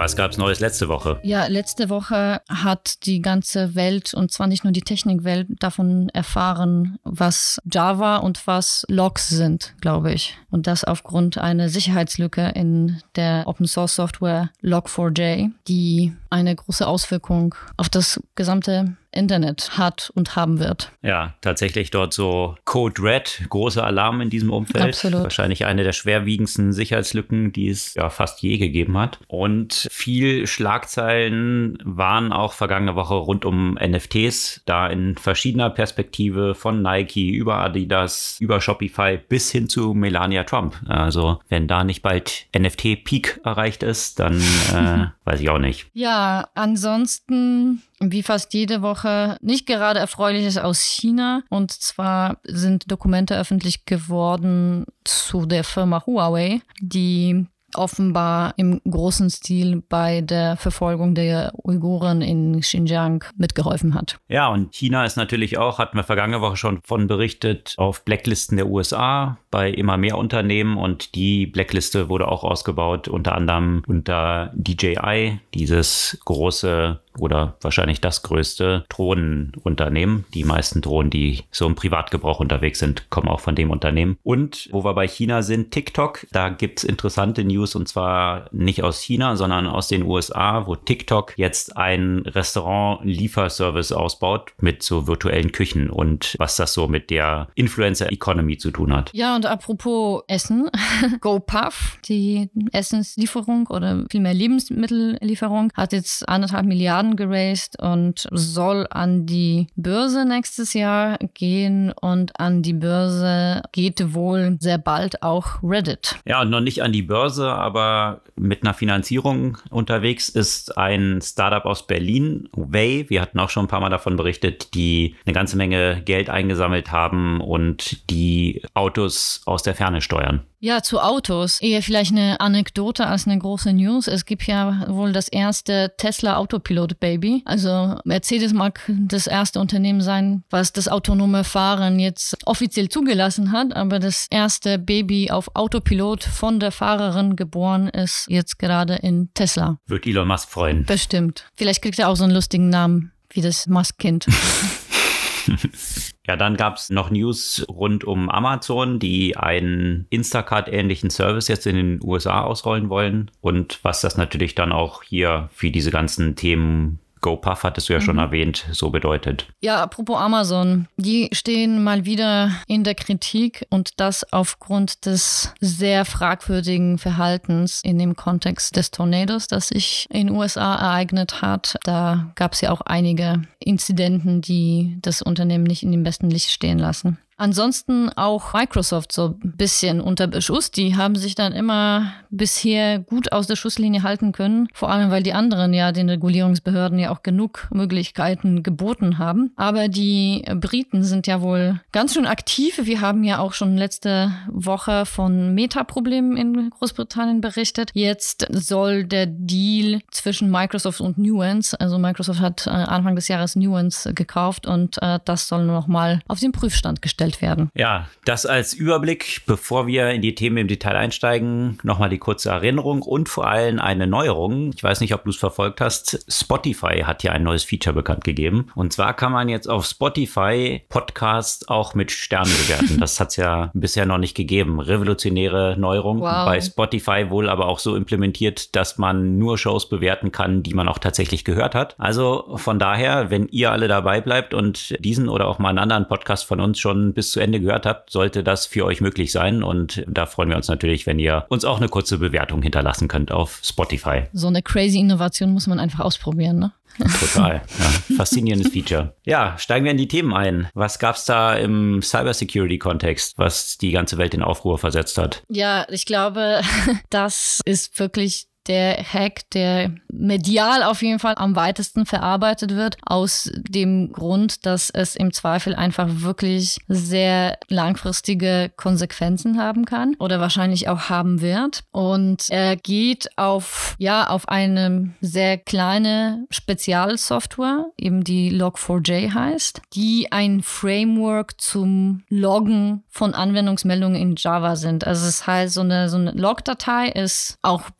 Was gab es Neues letzte Woche? Ja, letzte Woche hat die ganze Welt und zwar nicht nur die Technikwelt davon erfahren, was Java und was Logs sind, glaube ich. Und das aufgrund einer Sicherheitslücke in der Open Source Software Log4j, die eine große Auswirkung auf das gesamte Internet hat und haben wird. Ja, tatsächlich dort so Code Red, großer Alarm in diesem Umfeld. Absolut. Wahrscheinlich eine der schwerwiegendsten Sicherheitslücken, die es ja fast je gegeben hat. Und viel Schlagzeilen waren auch vergangene Woche rund um NFTs, da in verschiedener Perspektive von Nike über Adidas, über Shopify bis hin zu Melania Trump. Also wenn da nicht bald NFT-Peak erreicht ist, dann äh, weiß ich auch nicht. Ja, ansonsten wie fast jede Woche nicht gerade Erfreuliches aus China. Und zwar sind Dokumente öffentlich geworden zu der Firma Huawei, die offenbar im großen Stil bei der Verfolgung der Uiguren in Xinjiang mitgeholfen hat. Ja, und China ist natürlich auch, hatten wir vergangene Woche schon von berichtet, auf Blacklisten der USA bei immer mehr Unternehmen und die Blackliste wurde auch ausgebaut, unter anderem unter DJI, dieses große oder wahrscheinlich das größte Drohnenunternehmen. Die meisten Drohnen, die so im Privatgebrauch unterwegs sind, kommen auch von dem Unternehmen. Und wo wir bei China sind, TikTok, da gibt es interessante News und zwar nicht aus China, sondern aus den USA, wo TikTok jetzt ein Restaurant-Lieferservice ausbaut mit so virtuellen Küchen und was das so mit der Influencer-Economy zu tun hat. Ja, und apropos Essen, GoPuff, die Essenslieferung oder vielmehr Lebensmittellieferung, hat jetzt anderthalb Milliarden Milliarden geraced und soll an die Börse nächstes Jahr gehen und an die Börse geht wohl sehr bald auch Reddit. Ja, und noch nicht an die Börse, aber mit einer Finanzierung unterwegs ist ein Startup aus Berlin, Way. Wir hatten auch schon ein paar Mal davon berichtet, die eine ganze Menge Geld eingesammelt haben und die Autos aus der Ferne steuern. Ja, zu Autos. Eher vielleicht eine Anekdote als eine große News. Es gibt ja wohl das erste Tesla Autopilot Baby. Also Mercedes mag das erste Unternehmen sein, was das autonome Fahren jetzt offiziell zugelassen hat, aber das erste Baby auf Autopilot von der Fahrerin geboren ist jetzt gerade in Tesla. Wird Elon Musk freuen. Bestimmt. Vielleicht kriegt er auch so einen lustigen Namen wie das Musk-Kind. Ja, dann gab es noch News rund um Amazon, die einen Instacart-ähnlichen Service jetzt in den USA ausrollen wollen. Und was das natürlich dann auch hier für diese ganzen Themen GoPuff hattest du ja schon mhm. erwähnt, so bedeutet. Ja, apropos Amazon, die stehen mal wieder in der Kritik und das aufgrund des sehr fragwürdigen Verhaltens in dem Kontext des Tornados, das sich in den USA ereignet hat. Da gab es ja auch einige Inzidenten, die das Unternehmen nicht in dem besten Licht stehen lassen. Ansonsten auch Microsoft so ein bisschen unter Beschuss. Die haben sich dann immer bisher gut aus der Schusslinie halten können. Vor allem, weil die anderen ja den Regulierungsbehörden ja auch genug Möglichkeiten geboten haben. Aber die Briten sind ja wohl ganz schön aktiv. Wir haben ja auch schon letzte Woche von Meta-Problemen in Großbritannien berichtet. Jetzt soll der Deal zwischen Microsoft und Nuance, also Microsoft hat äh, Anfang des Jahres Nuance gekauft und äh, das soll nur noch mal auf den Prüfstand gestellt gestellt werden. Ja, das als Überblick, bevor wir in die Themen im Detail einsteigen, nochmal die kurze Erinnerung und vor allem eine Neuerung. Ich weiß nicht, ob du es verfolgt hast. Spotify hat ja ein neues Feature bekannt gegeben. Und zwar kann man jetzt auf Spotify Podcasts auch mit Sternen bewerten. Das hat es ja bisher noch nicht gegeben. Revolutionäre Neuerung. Wow. Bei Spotify wohl aber auch so implementiert, dass man nur Shows bewerten kann, die man auch tatsächlich gehört hat. Also von daher, wenn ihr alle dabei bleibt und diesen oder auch mal einen anderen Podcast von uns schon bis zu Ende gehört habt, sollte das für euch möglich sein. Und da freuen wir uns natürlich, wenn ihr uns auch eine kurze Bewertung hinterlassen könnt auf Spotify. So eine crazy Innovation muss man einfach ausprobieren, ne? Total. Ja. Faszinierendes Feature. Ja, steigen wir in die Themen ein. Was gab es da im Cybersecurity-Kontext, was die ganze Welt in Aufruhr versetzt hat? Ja, ich glaube, das ist wirklich der Hack, der medial auf jeden Fall am weitesten verarbeitet wird, aus dem Grund, dass es im Zweifel einfach wirklich sehr langfristige Konsequenzen haben kann oder wahrscheinlich auch haben wird. Und er geht auf, ja, auf eine sehr kleine Spezialsoftware, eben die Log4j heißt, die ein Framework zum Loggen von Anwendungsmeldungen in Java sind. Also es heißt, so eine, so eine Log-Datei ist auch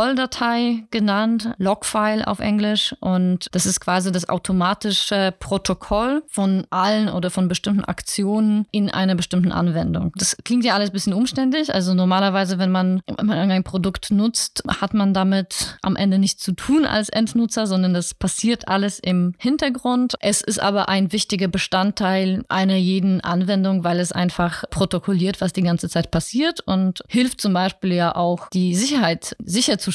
Protokolldatei genannt, Logfile auf Englisch. Und das ist quasi das automatische Protokoll von allen oder von bestimmten Aktionen in einer bestimmten Anwendung. Das klingt ja alles ein bisschen umständlich. Also normalerweise, wenn man, wenn man irgendein Produkt nutzt, hat man damit am Ende nichts zu tun als Endnutzer, sondern das passiert alles im Hintergrund. Es ist aber ein wichtiger Bestandteil einer jeden Anwendung, weil es einfach protokolliert, was die ganze Zeit passiert und hilft zum Beispiel ja auch, die Sicherheit sicherzustellen,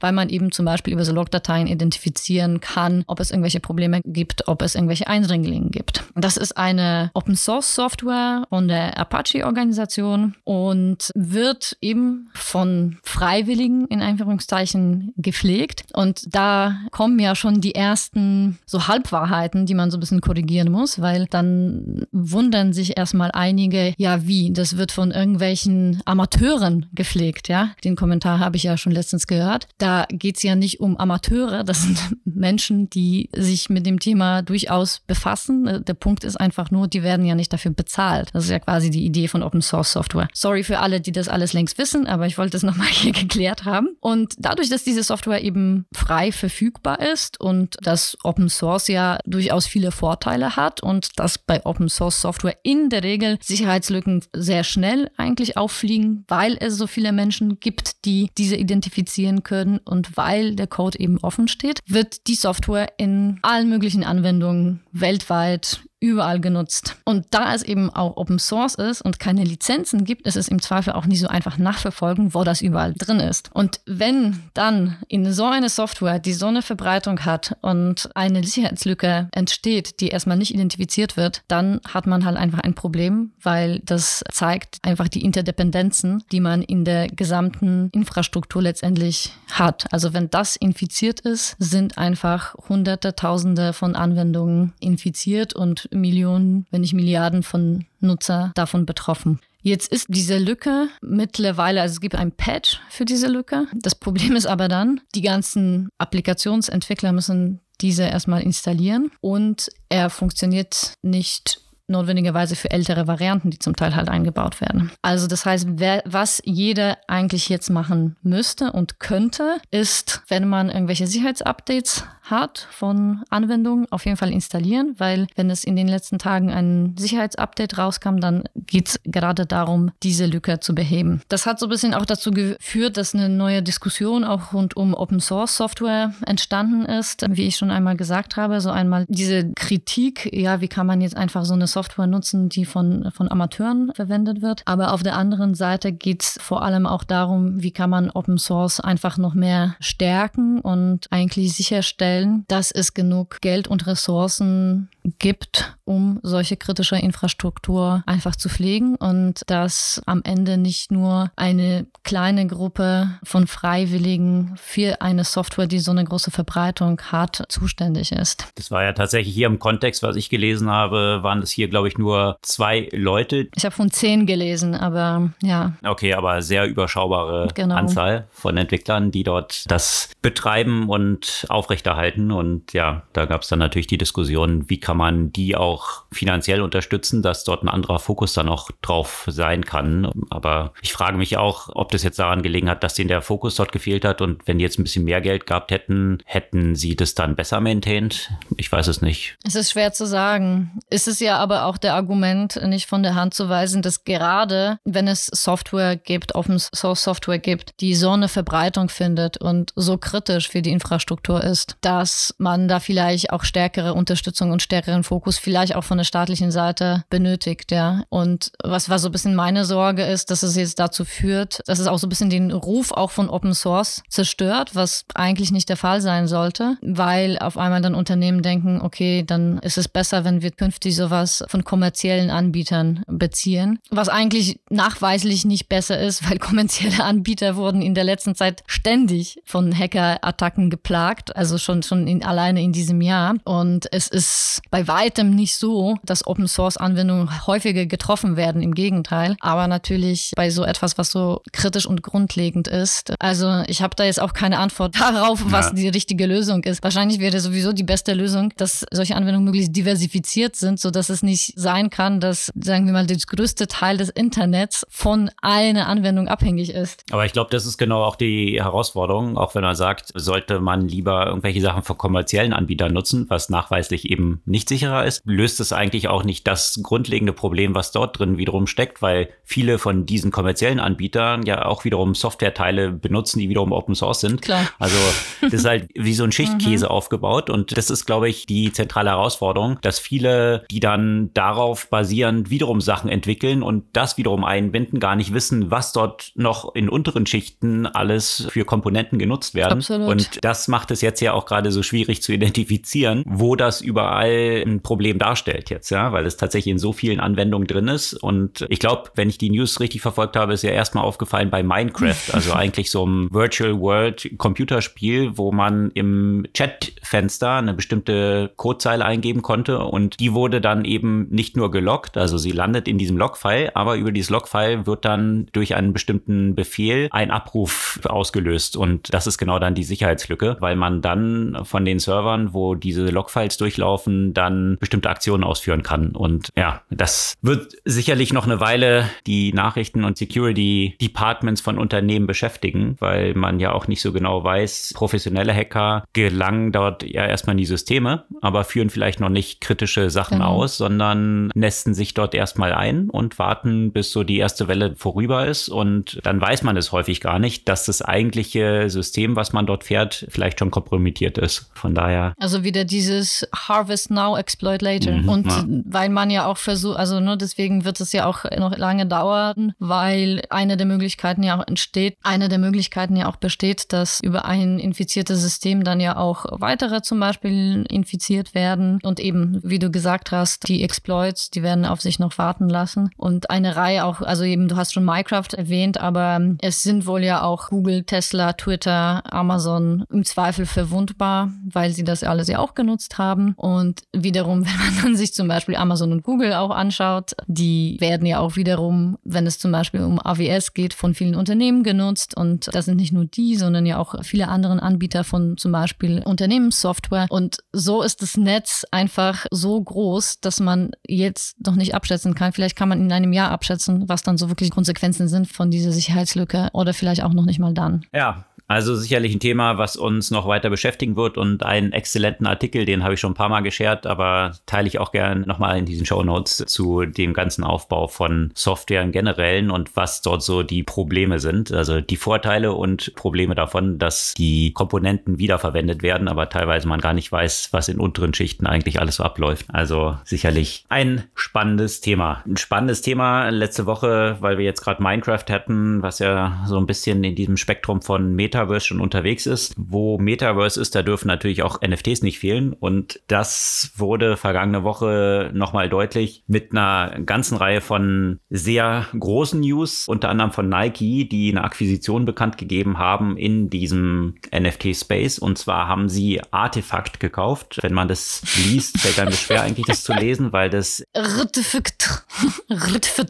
weil man eben zum Beispiel über so Logdateien identifizieren kann, ob es irgendwelche Probleme gibt, ob es irgendwelche Eindringlinge gibt. Das ist eine Open Source Software von der Apache Organisation und wird eben von Freiwilligen in Anführungszeichen gepflegt. Und da kommen ja schon die ersten so Halbwahrheiten, die man so ein bisschen korrigieren muss, weil dann wundern sich erstmal einige, ja, wie? Das wird von irgendwelchen Amateuren gepflegt, ja? Den Kommentar habe ich ja schon letztens gehört. Da geht es ja nicht um Amateure, das sind Menschen, die sich mit dem Thema durchaus befassen. Der Punkt ist einfach nur, die werden ja nicht dafür bezahlt. Das ist ja quasi die Idee von Open Source Software. Sorry für alle, die das alles längst wissen, aber ich wollte es nochmal hier geklärt haben. Und dadurch, dass diese Software eben frei verfügbar ist und dass Open Source ja durchaus viele Vorteile hat und dass bei Open Source Software in der Regel Sicherheitslücken sehr schnell eigentlich auffliegen, weil es so viele Menschen gibt, die diese identifizieren können. Und weil der Code eben offen steht, wird die Software in allen möglichen Anwendungen weltweit überall genutzt. Und da es eben auch Open Source ist und keine Lizenzen gibt, ist es im Zweifel auch nicht so einfach nachverfolgen, wo das überall drin ist. Und wenn dann in so eine Software, die so eine Verbreitung hat und eine Sicherheitslücke entsteht, die erstmal nicht identifiziert wird, dann hat man halt einfach ein Problem, weil das zeigt einfach die Interdependenzen, die man in der gesamten Infrastruktur letztendlich hat. Also wenn das infiziert ist, sind einfach hunderte, tausende von Anwendungen infiziert und Millionen, wenn nicht Milliarden von Nutzer davon betroffen. Jetzt ist diese Lücke mittlerweile, also es gibt ein Patch für diese Lücke. Das Problem ist aber dann, die ganzen Applikationsentwickler müssen diese erstmal installieren und er funktioniert nicht notwendigerweise für ältere Varianten, die zum Teil halt eingebaut werden. Also das heißt, wer, was jeder eigentlich jetzt machen müsste und könnte, ist, wenn man irgendwelche Sicherheitsupdates hat von Anwendungen, auf jeden Fall installieren, weil wenn es in den letzten Tagen ein Sicherheitsupdate rauskam, dann geht es gerade darum, diese Lücke zu beheben. Das hat so ein bisschen auch dazu geführt, dass eine neue Diskussion auch rund um Open Source Software entstanden ist, wie ich schon einmal gesagt habe. So einmal diese Kritik, ja, wie kann man jetzt einfach so eine Software nutzen, die von, von Amateuren verwendet wird. Aber auf der anderen Seite geht es vor allem auch darum, wie kann man Open Source einfach noch mehr stärken und eigentlich sicherstellen, sicherstellen, dass es genug Geld und Ressourcen gibt, um solche kritische Infrastruktur einfach zu pflegen und dass am Ende nicht nur eine kleine Gruppe von Freiwilligen für eine Software, die so eine große Verbreitung hat, zuständig ist. Das war ja tatsächlich hier im Kontext, was ich gelesen habe, waren es hier, glaube ich, nur zwei Leute. Ich habe von zehn gelesen, aber ja. Okay, aber sehr überschaubare genau. Anzahl von Entwicklern, die dort das betreiben und aufrechterhalten. Und ja, da gab es dann natürlich die Diskussion, wie kann man die auch finanziell unterstützen, dass dort ein anderer Fokus dann auch drauf sein kann. Aber ich frage mich auch, ob das jetzt daran gelegen hat, dass denen der Fokus dort gefehlt hat und wenn die jetzt ein bisschen mehr Geld gehabt hätten, hätten sie das dann besser maintained? Ich weiß es nicht. Es ist schwer zu sagen. Es ist ja aber auch der Argument nicht von der Hand zu weisen, dass gerade wenn es Software gibt, Open Source Software gibt, die so eine Verbreitung findet und so kritisch für die Infrastruktur ist, da dass man da vielleicht auch stärkere Unterstützung und stärkeren Fokus vielleicht auch von der staatlichen Seite benötigt, ja. Und was war so ein bisschen meine Sorge ist, dass es jetzt dazu führt, dass es auch so ein bisschen den Ruf auch von Open Source zerstört, was eigentlich nicht der Fall sein sollte, weil auf einmal dann Unternehmen denken, okay, dann ist es besser, wenn wir künftig sowas von kommerziellen Anbietern beziehen, was eigentlich nachweislich nicht besser ist, weil kommerzielle Anbieter wurden in der letzten Zeit ständig von Hackerattacken geplagt, also schon schon in, alleine in diesem Jahr und es ist bei weitem nicht so, dass Open Source Anwendungen häufiger getroffen werden, im Gegenteil, aber natürlich bei so etwas, was so kritisch und grundlegend ist. Also ich habe da jetzt auch keine Antwort darauf, was ja. die richtige Lösung ist. Wahrscheinlich wäre sowieso die beste Lösung, dass solche Anwendungen möglichst diversifiziert sind, so dass es nicht sein kann, dass, sagen wir mal, das größte Teil des Internets von einer Anwendung abhängig ist. Aber ich glaube, das ist genau auch die Herausforderung, auch wenn er sagt, sollte man lieber irgendwelche Sachen von kommerziellen Anbietern nutzen, was nachweislich eben nicht sicherer ist, löst es eigentlich auch nicht das grundlegende Problem, was dort drin wiederum steckt, weil viele von diesen kommerziellen Anbietern ja auch wiederum Softwareteile benutzen, die wiederum Open Source sind. Klar. Also das ist halt wie so ein Schichtkäse mhm. aufgebaut und das ist, glaube ich, die zentrale Herausforderung, dass viele, die dann darauf basierend wiederum Sachen entwickeln und das wiederum einbinden, gar nicht wissen, was dort noch in unteren Schichten alles für Komponenten genutzt werden. Absolut. Und das macht es jetzt ja auch gerade so schwierig zu identifizieren, wo das überall ein Problem darstellt jetzt, ja, weil es tatsächlich in so vielen Anwendungen drin ist. Und ich glaube, wenn ich die News richtig verfolgt habe, ist ja erstmal aufgefallen bei Minecraft, also eigentlich so einem Virtual World Computerspiel, wo man im Chatfenster eine bestimmte Codezeile eingeben konnte und die wurde dann eben nicht nur gelockt, also sie landet in diesem Logfile, aber über dieses Logfile wird dann durch einen bestimmten Befehl ein Abruf ausgelöst und das ist genau dann die Sicherheitslücke, weil man dann von den Servern, wo diese Logfiles durchlaufen, dann bestimmte Aktionen ausführen kann und ja, das wird sicherlich noch eine Weile die Nachrichten und Security Departments von Unternehmen beschäftigen, weil man ja auch nicht so genau weiß, professionelle Hacker gelangen dort ja erstmal in die Systeme, aber führen vielleicht noch nicht kritische Sachen genau. aus, sondern nesten sich dort erstmal ein und warten, bis so die erste Welle vorüber ist und dann weiß man es häufig gar nicht, dass das eigentliche System, was man dort fährt, vielleicht schon kompromittiert ist. Von daher. Also wieder dieses Harvest Now, Exploit Later. Mhm, und ja. weil man ja auch versucht, also nur deswegen wird es ja auch noch lange dauern, weil eine der Möglichkeiten ja auch entsteht, eine der Möglichkeiten ja auch besteht, dass über ein infiziertes System dann ja auch weitere zum Beispiel infiziert werden. Und eben, wie du gesagt hast, die Exploits, die werden auf sich noch warten lassen. Und eine Reihe auch, also eben, du hast schon Minecraft erwähnt, aber es sind wohl ja auch Google, Tesla, Twitter, Amazon im Zweifel verwundbar, weil sie das alles ja auch genutzt haben. Und wiederum, wenn man dann sich zum Beispiel Amazon und Google auch anschaut, die werden ja auch wiederum, wenn es zum Beispiel um AWS geht, von vielen Unternehmen genutzt. Und das sind nicht nur die, sondern ja auch viele andere Anbieter von zum Beispiel Unternehmenssoftware. Und so ist das Netz einfach so groß, dass man jetzt noch nicht abschätzen kann. Vielleicht kann man in einem Jahr abschätzen, was dann so wirklich Konsequenzen sind von dieser Sicherheitslücke oder vielleicht auch noch nicht mal dann. Ja, also sicherlich ein Thema, was uns noch weiter beschäftigen wird und einen exzellenten Artikel, den habe ich schon ein paar Mal geshared, aber teile ich auch gerne nochmal in diesen Show Notes zu dem ganzen Aufbau von Software im Generellen und was dort so die Probleme sind. Also die Vorteile und Probleme davon, dass die Komponenten wiederverwendet werden, aber teilweise man gar nicht weiß, was in unteren Schichten eigentlich alles so abläuft. Also sicherlich ein spannendes Thema. Ein spannendes Thema letzte Woche, weil wir jetzt gerade Minecraft hatten, was ja so ein bisschen in diesem Spektrum von Meta Metaverse schon unterwegs ist. Wo Metaverse ist, da dürfen natürlich auch NFTs nicht fehlen. Und das wurde vergangene Woche nochmal deutlich mit einer ganzen Reihe von sehr großen News, unter anderem von Nike, die eine Akquisition bekannt gegeben haben in diesem NFT-Space. Und zwar haben sie Artefakt gekauft. Wenn man das liest, fällt einem schwer eigentlich, das zu lesen, weil das Artefakt.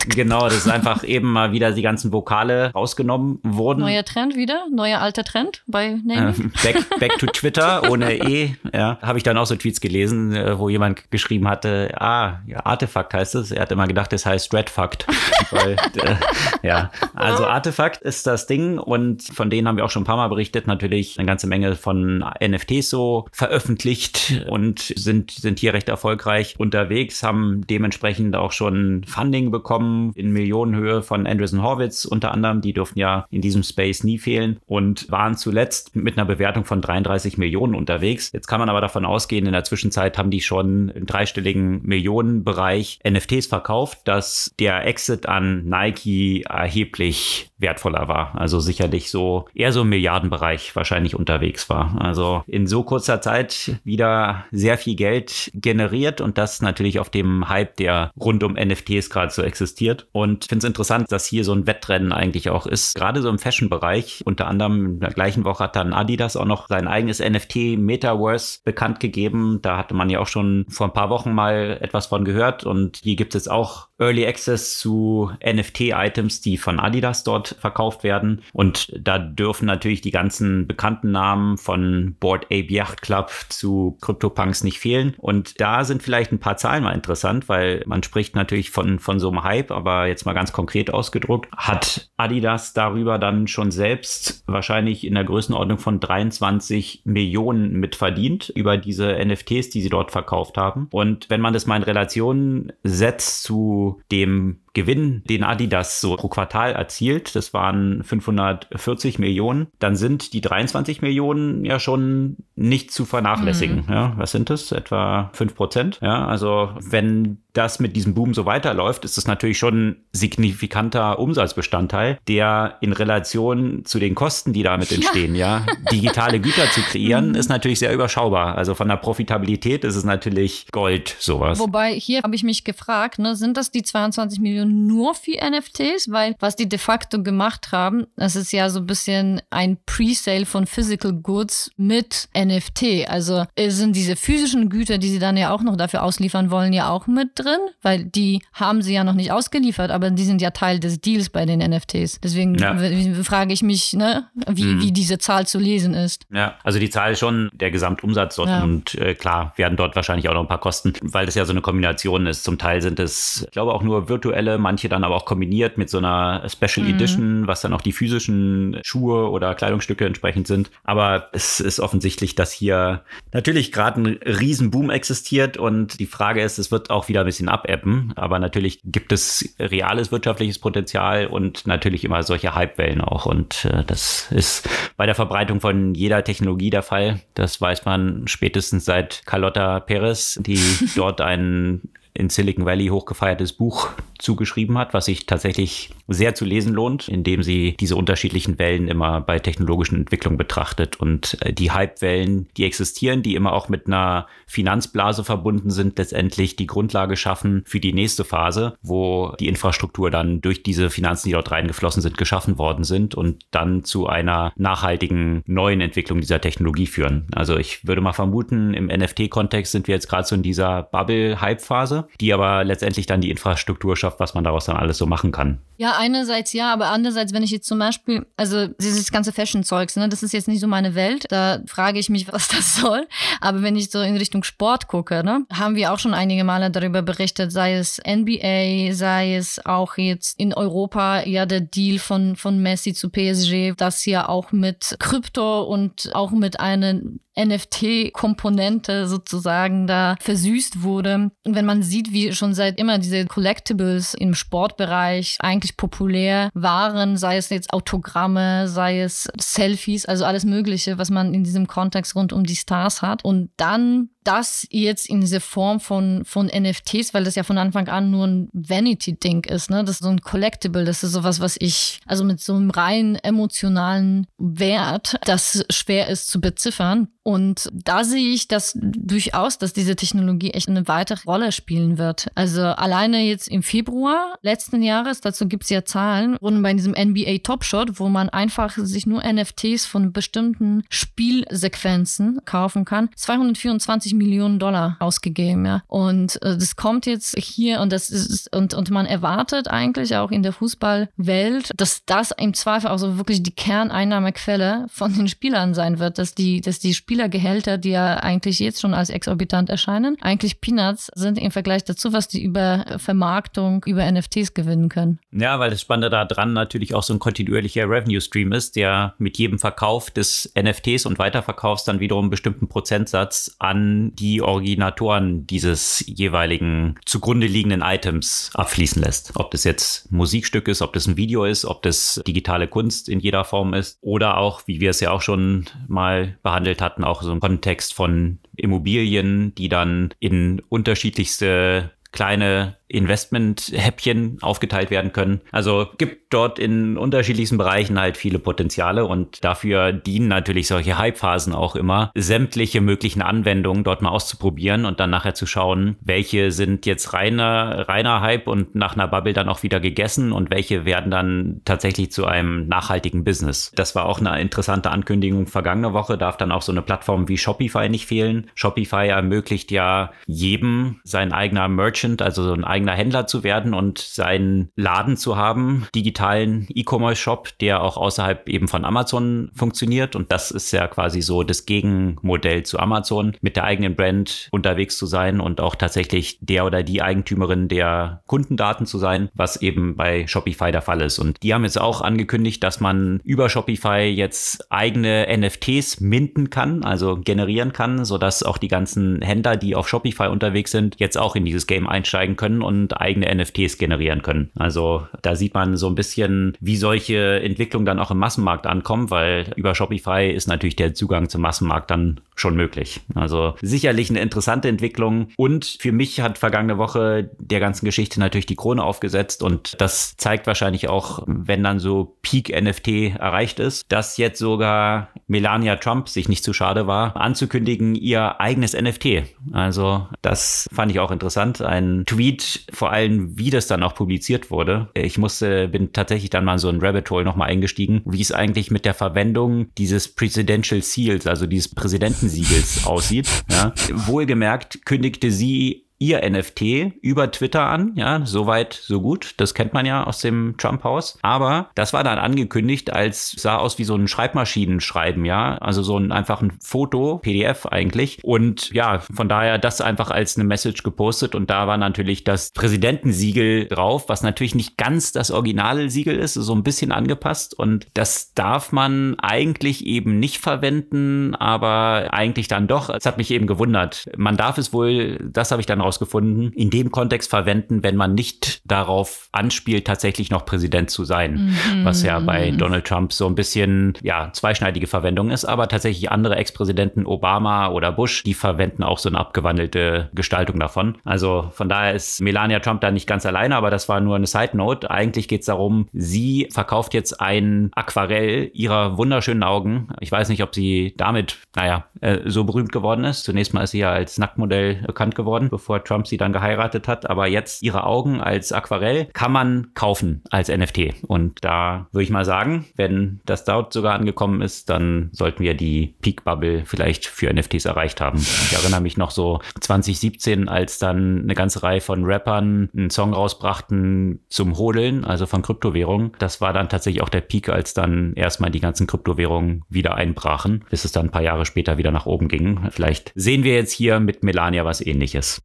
genau, das ist einfach eben mal wieder die ganzen Vokale rausgenommen wurden. Neuer Trend wieder, neuer alter Trend bei Naming. Äh, back, back to Twitter ohne E. Ja, habe ich dann auch so Tweets gelesen, äh, wo jemand geschrieben hatte, ah, ja, Artefakt heißt es. Er hat immer gedacht, es heißt Redfakt. Weil, äh, ja, also Artefakt ist das Ding und von denen haben wir auch schon ein paar Mal berichtet. Natürlich eine ganze Menge von NFTs so veröffentlicht und sind, sind hier recht erfolgreich unterwegs, haben dementsprechend auch schon Funding bekommen in Millionenhöhe von Andreessen Horwitz unter anderem. Die durften ja in diesem Space nie fehlen und waren zuletzt mit einer Bewertung von 33 Millionen unterwegs. Jetzt kann man aber davon ausgehen, in der Zwischenzeit haben die schon im dreistelligen Millionenbereich NFTs verkauft, dass der Exit an Nike erheblich wertvoller war. Also sicherlich so eher so im Milliardenbereich wahrscheinlich unterwegs war. Also in so kurzer Zeit wieder sehr viel Geld generiert und das natürlich auf dem Hype, der rund um NFTs gerade so existiert. Und finde es interessant, dass hier so ein Wettrennen eigentlich auch ist. Gerade so im Fashion-Bereich. Unter anderem in der gleichen Woche hat dann Adidas auch noch sein eigenes NFT Metaverse bekannt gegeben. Da hatte man ja auch schon vor ein paar Wochen mal etwas von gehört und hier gibt es auch Early Access zu NFT-Items, die von Adidas dort verkauft werden. Und da dürfen natürlich die ganzen bekannten Namen von Board Ape Yacht Club zu CryptoPunks nicht fehlen. Und da sind vielleicht ein paar Zahlen mal interessant, weil man spricht natürlich von, von so einem Hype, aber jetzt mal ganz konkret ausgedruckt, hat Adidas darüber dann schon selbst wahrscheinlich in der Größenordnung von 23 Millionen mitverdient über diese NFTs, die sie dort verkauft haben. Und wenn man das mal in Relation setzt zu dem Gewinn, den Adidas so pro Quartal erzielt, das waren 540 Millionen, dann sind die 23 Millionen ja schon nicht zu vernachlässigen. Mhm. Ja, was sind das? Etwa 5 Prozent. Ja, also wenn das mit diesem Boom so weiterläuft, ist das natürlich schon ein signifikanter Umsatzbestandteil, der in Relation zu den Kosten, die damit entstehen, ja, ja digitale Güter zu kreieren, mhm. ist natürlich sehr überschaubar. Also von der Profitabilität ist es natürlich Gold, sowas. Wobei hier habe ich mich gefragt, ne, sind das die 22 Millionen nur für NFTs, weil was die de facto gemacht haben, das ist ja so ein bisschen ein Presale von Physical Goods mit NFT. Also sind diese physischen Güter, die sie dann ja auch noch dafür ausliefern wollen, ja auch mit drin, weil die haben sie ja noch nicht ausgeliefert, aber die sind ja Teil des Deals bei den NFTs. Deswegen ja. frage ich mich, ne, wie, mhm. wie diese Zahl zu lesen ist. Ja, also die Zahl ist schon der Gesamtumsatz dort ja. und äh, klar werden dort wahrscheinlich auch noch ein paar Kosten, weil das ja so eine Kombination ist. Zum Teil sind es, ich glaube, auch nur virtuelle manche dann aber auch kombiniert mit so einer Special mhm. Edition, was dann auch die physischen Schuhe oder Kleidungsstücke entsprechend sind. Aber es ist offensichtlich, dass hier natürlich gerade ein Riesenboom existiert und die Frage ist, es wird auch wieder ein bisschen abebben. Aber natürlich gibt es reales wirtschaftliches Potenzial und natürlich immer solche Hypewellen auch. Und äh, das ist bei der Verbreitung von jeder Technologie der Fall. Das weiß man spätestens seit Carlotta Perez, die dort einen in Silicon Valley hochgefeiertes Buch zugeschrieben hat, was sich tatsächlich sehr zu lesen lohnt, indem sie diese unterschiedlichen Wellen immer bei technologischen Entwicklungen betrachtet und äh, die Hypewellen, die existieren, die immer auch mit einer Finanzblase verbunden sind, letztendlich die Grundlage schaffen für die nächste Phase, wo die Infrastruktur dann durch diese Finanzen, die dort reingeflossen sind, geschaffen worden sind und dann zu einer nachhaltigen neuen Entwicklung dieser Technologie führen. Also ich würde mal vermuten, im NFT-Kontext sind wir jetzt gerade so in dieser Bubble-Hype-Phase die aber letztendlich dann die Infrastruktur schafft, was man daraus dann alles so machen kann. Ja, einerseits ja, aber andererseits, wenn ich jetzt zum Beispiel, also dieses ganze Fashion-Zeugs, ne, das ist jetzt nicht so meine Welt, da frage ich mich, was das soll. Aber wenn ich so in Richtung Sport gucke, ne, haben wir auch schon einige Male darüber berichtet, sei es NBA, sei es auch jetzt in Europa ja der Deal von, von Messi zu PSG, das hier auch mit Krypto und auch mit einem NFT-Komponente sozusagen da versüßt wurde. Und wenn man sieht, wie schon seit immer diese Collectibles im Sportbereich eigentlich populär waren, sei es jetzt Autogramme, sei es Selfies, also alles Mögliche, was man in diesem Kontext rund um die Stars hat. Und dann das jetzt in diese Form von, von NFTs, weil das ja von Anfang an nur ein Vanity-Ding ist, ne? Das ist so ein Collectible, das ist sowas, was ich, also mit so einem rein emotionalen Wert, das schwer ist zu beziffern. Und da sehe ich das durchaus, dass diese Technologie echt eine weitere Rolle spielen wird. Also alleine jetzt im Februar letzten Jahres, dazu gibt es ja Zahlen, rund bei diesem NBA Top Shot, wo man einfach sich nur NFTs von bestimmten Spielsequenzen kaufen kann, 224 Millionen Dollar ausgegeben, ja. Und äh, das kommt jetzt hier und das ist, und, und man erwartet eigentlich auch in der Fußballwelt, dass das im Zweifel auch so wirklich die Kerneinnahmequelle von den Spielern sein wird, dass die, dass die Spielergehälter, die ja eigentlich jetzt schon als exorbitant erscheinen, eigentlich Peanuts sind im Vergleich dazu, was die über Vermarktung, über NFTs gewinnen können. Ja, weil das Spannende daran natürlich auch so ein kontinuierlicher Revenue Stream ist, der mit jedem Verkauf des NFTs und Weiterverkaufs dann wiederum einen bestimmten Prozentsatz an dann die Originatoren dieses jeweiligen zugrunde liegenden Items abfließen lässt. Ob das jetzt Musikstück ist, ob das ein Video ist, ob das digitale Kunst in jeder Form ist oder auch, wie wir es ja auch schon mal behandelt hatten, auch so im Kontext von Immobilien, die dann in unterschiedlichste kleine Investment-Häppchen aufgeteilt werden können. Also gibt dort in unterschiedlichsten Bereichen halt viele Potenziale und dafür dienen natürlich solche Hype-Phasen auch immer, sämtliche möglichen Anwendungen dort mal auszuprobieren und dann nachher zu schauen, welche sind jetzt reiner, reiner Hype und nach einer Bubble dann auch wieder gegessen und welche werden dann tatsächlich zu einem nachhaltigen Business. Das war auch eine interessante Ankündigung vergangene Woche, darf dann auch so eine Plattform wie Shopify nicht fehlen. Shopify ermöglicht ja jedem sein eigener Merchant, also so ein eigener Händler zu werden und seinen Laden zu haben, digitalen E-Commerce-Shop, der auch außerhalb eben von Amazon funktioniert. Und das ist ja quasi so das Gegenmodell zu Amazon, mit der eigenen Brand unterwegs zu sein und auch tatsächlich der oder die Eigentümerin der Kundendaten zu sein, was eben bei Shopify der Fall ist. Und die haben jetzt auch angekündigt, dass man über Shopify jetzt eigene NFTs minten kann, also generieren kann, sodass auch die ganzen Händler, die auf Shopify unterwegs sind, jetzt auch in dieses Game einsteigen können und eigene NFTs generieren können. Also da sieht man so ein bisschen, wie solche Entwicklungen dann auch im Massenmarkt ankommen, weil über Shopify ist natürlich der Zugang zum Massenmarkt dann schon möglich. Also sicherlich eine interessante Entwicklung und für mich hat vergangene Woche der ganzen Geschichte natürlich die Krone aufgesetzt und das zeigt wahrscheinlich auch, wenn dann so Peak NFT erreicht ist, dass jetzt sogar Melania Trump sich nicht zu schade war, anzukündigen, ihr eigenes NFT. Also das fand ich auch interessant. Ein Tweet vor allem, wie das dann auch publiziert wurde. Ich musste, bin tatsächlich dann mal so ein Rabbit Hole nochmal eingestiegen, wie es eigentlich mit der Verwendung dieses Presidential Seals, also dieses Präsidentensiegels aussieht. Ja. Wohlgemerkt kündigte sie ihr NFT über Twitter an. Ja, soweit, so gut. Das kennt man ja aus dem Trump-Haus. Aber das war dann angekündigt als, sah aus wie so ein Schreibmaschinenschreiben, ja. Also so ein einfach ein Foto, PDF eigentlich. Und ja, von daher das einfach als eine Message gepostet. Und da war natürlich das Präsidentensiegel drauf, was natürlich nicht ganz das originale Siegel ist, so ein bisschen angepasst. Und das darf man eigentlich eben nicht verwenden, aber eigentlich dann doch. Es hat mich eben gewundert. Man darf es wohl, das habe ich dann herausgefunden, in dem Kontext verwenden, wenn man nicht darauf anspielt, tatsächlich noch Präsident zu sein. Mhm. Was ja bei Donald Trump so ein bisschen, ja, zweischneidige Verwendung ist, aber tatsächlich andere Ex-Präsidenten, Obama oder Bush, die verwenden auch so eine abgewandelte Gestaltung davon. Also von daher ist Melania Trump da nicht ganz alleine, aber das war nur eine Side Note. Eigentlich geht es darum, sie verkauft jetzt ein Aquarell ihrer wunderschönen Augen. Ich weiß nicht, ob sie damit, naja, äh, so berühmt geworden ist. Zunächst mal ist sie ja als Nacktmodell bekannt geworden, bevor bevor Trump sie dann geheiratet hat. Aber jetzt ihre Augen als Aquarell kann man kaufen als NFT. Und da würde ich mal sagen, wenn das dort sogar angekommen ist, dann sollten wir die Peak Bubble vielleicht für NFTs erreicht haben. Ich erinnere mich noch so 2017, als dann eine ganze Reihe von Rappern einen Song rausbrachten zum Hodeln, also von Kryptowährungen. Das war dann tatsächlich auch der Peak, als dann erstmal die ganzen Kryptowährungen wieder einbrachen, bis es dann ein paar Jahre später wieder nach oben ging. Vielleicht sehen wir jetzt hier mit Melania was ähnliches.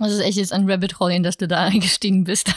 Das ist echt jetzt ein Rabbit Hole, in das du da eingestiegen bist.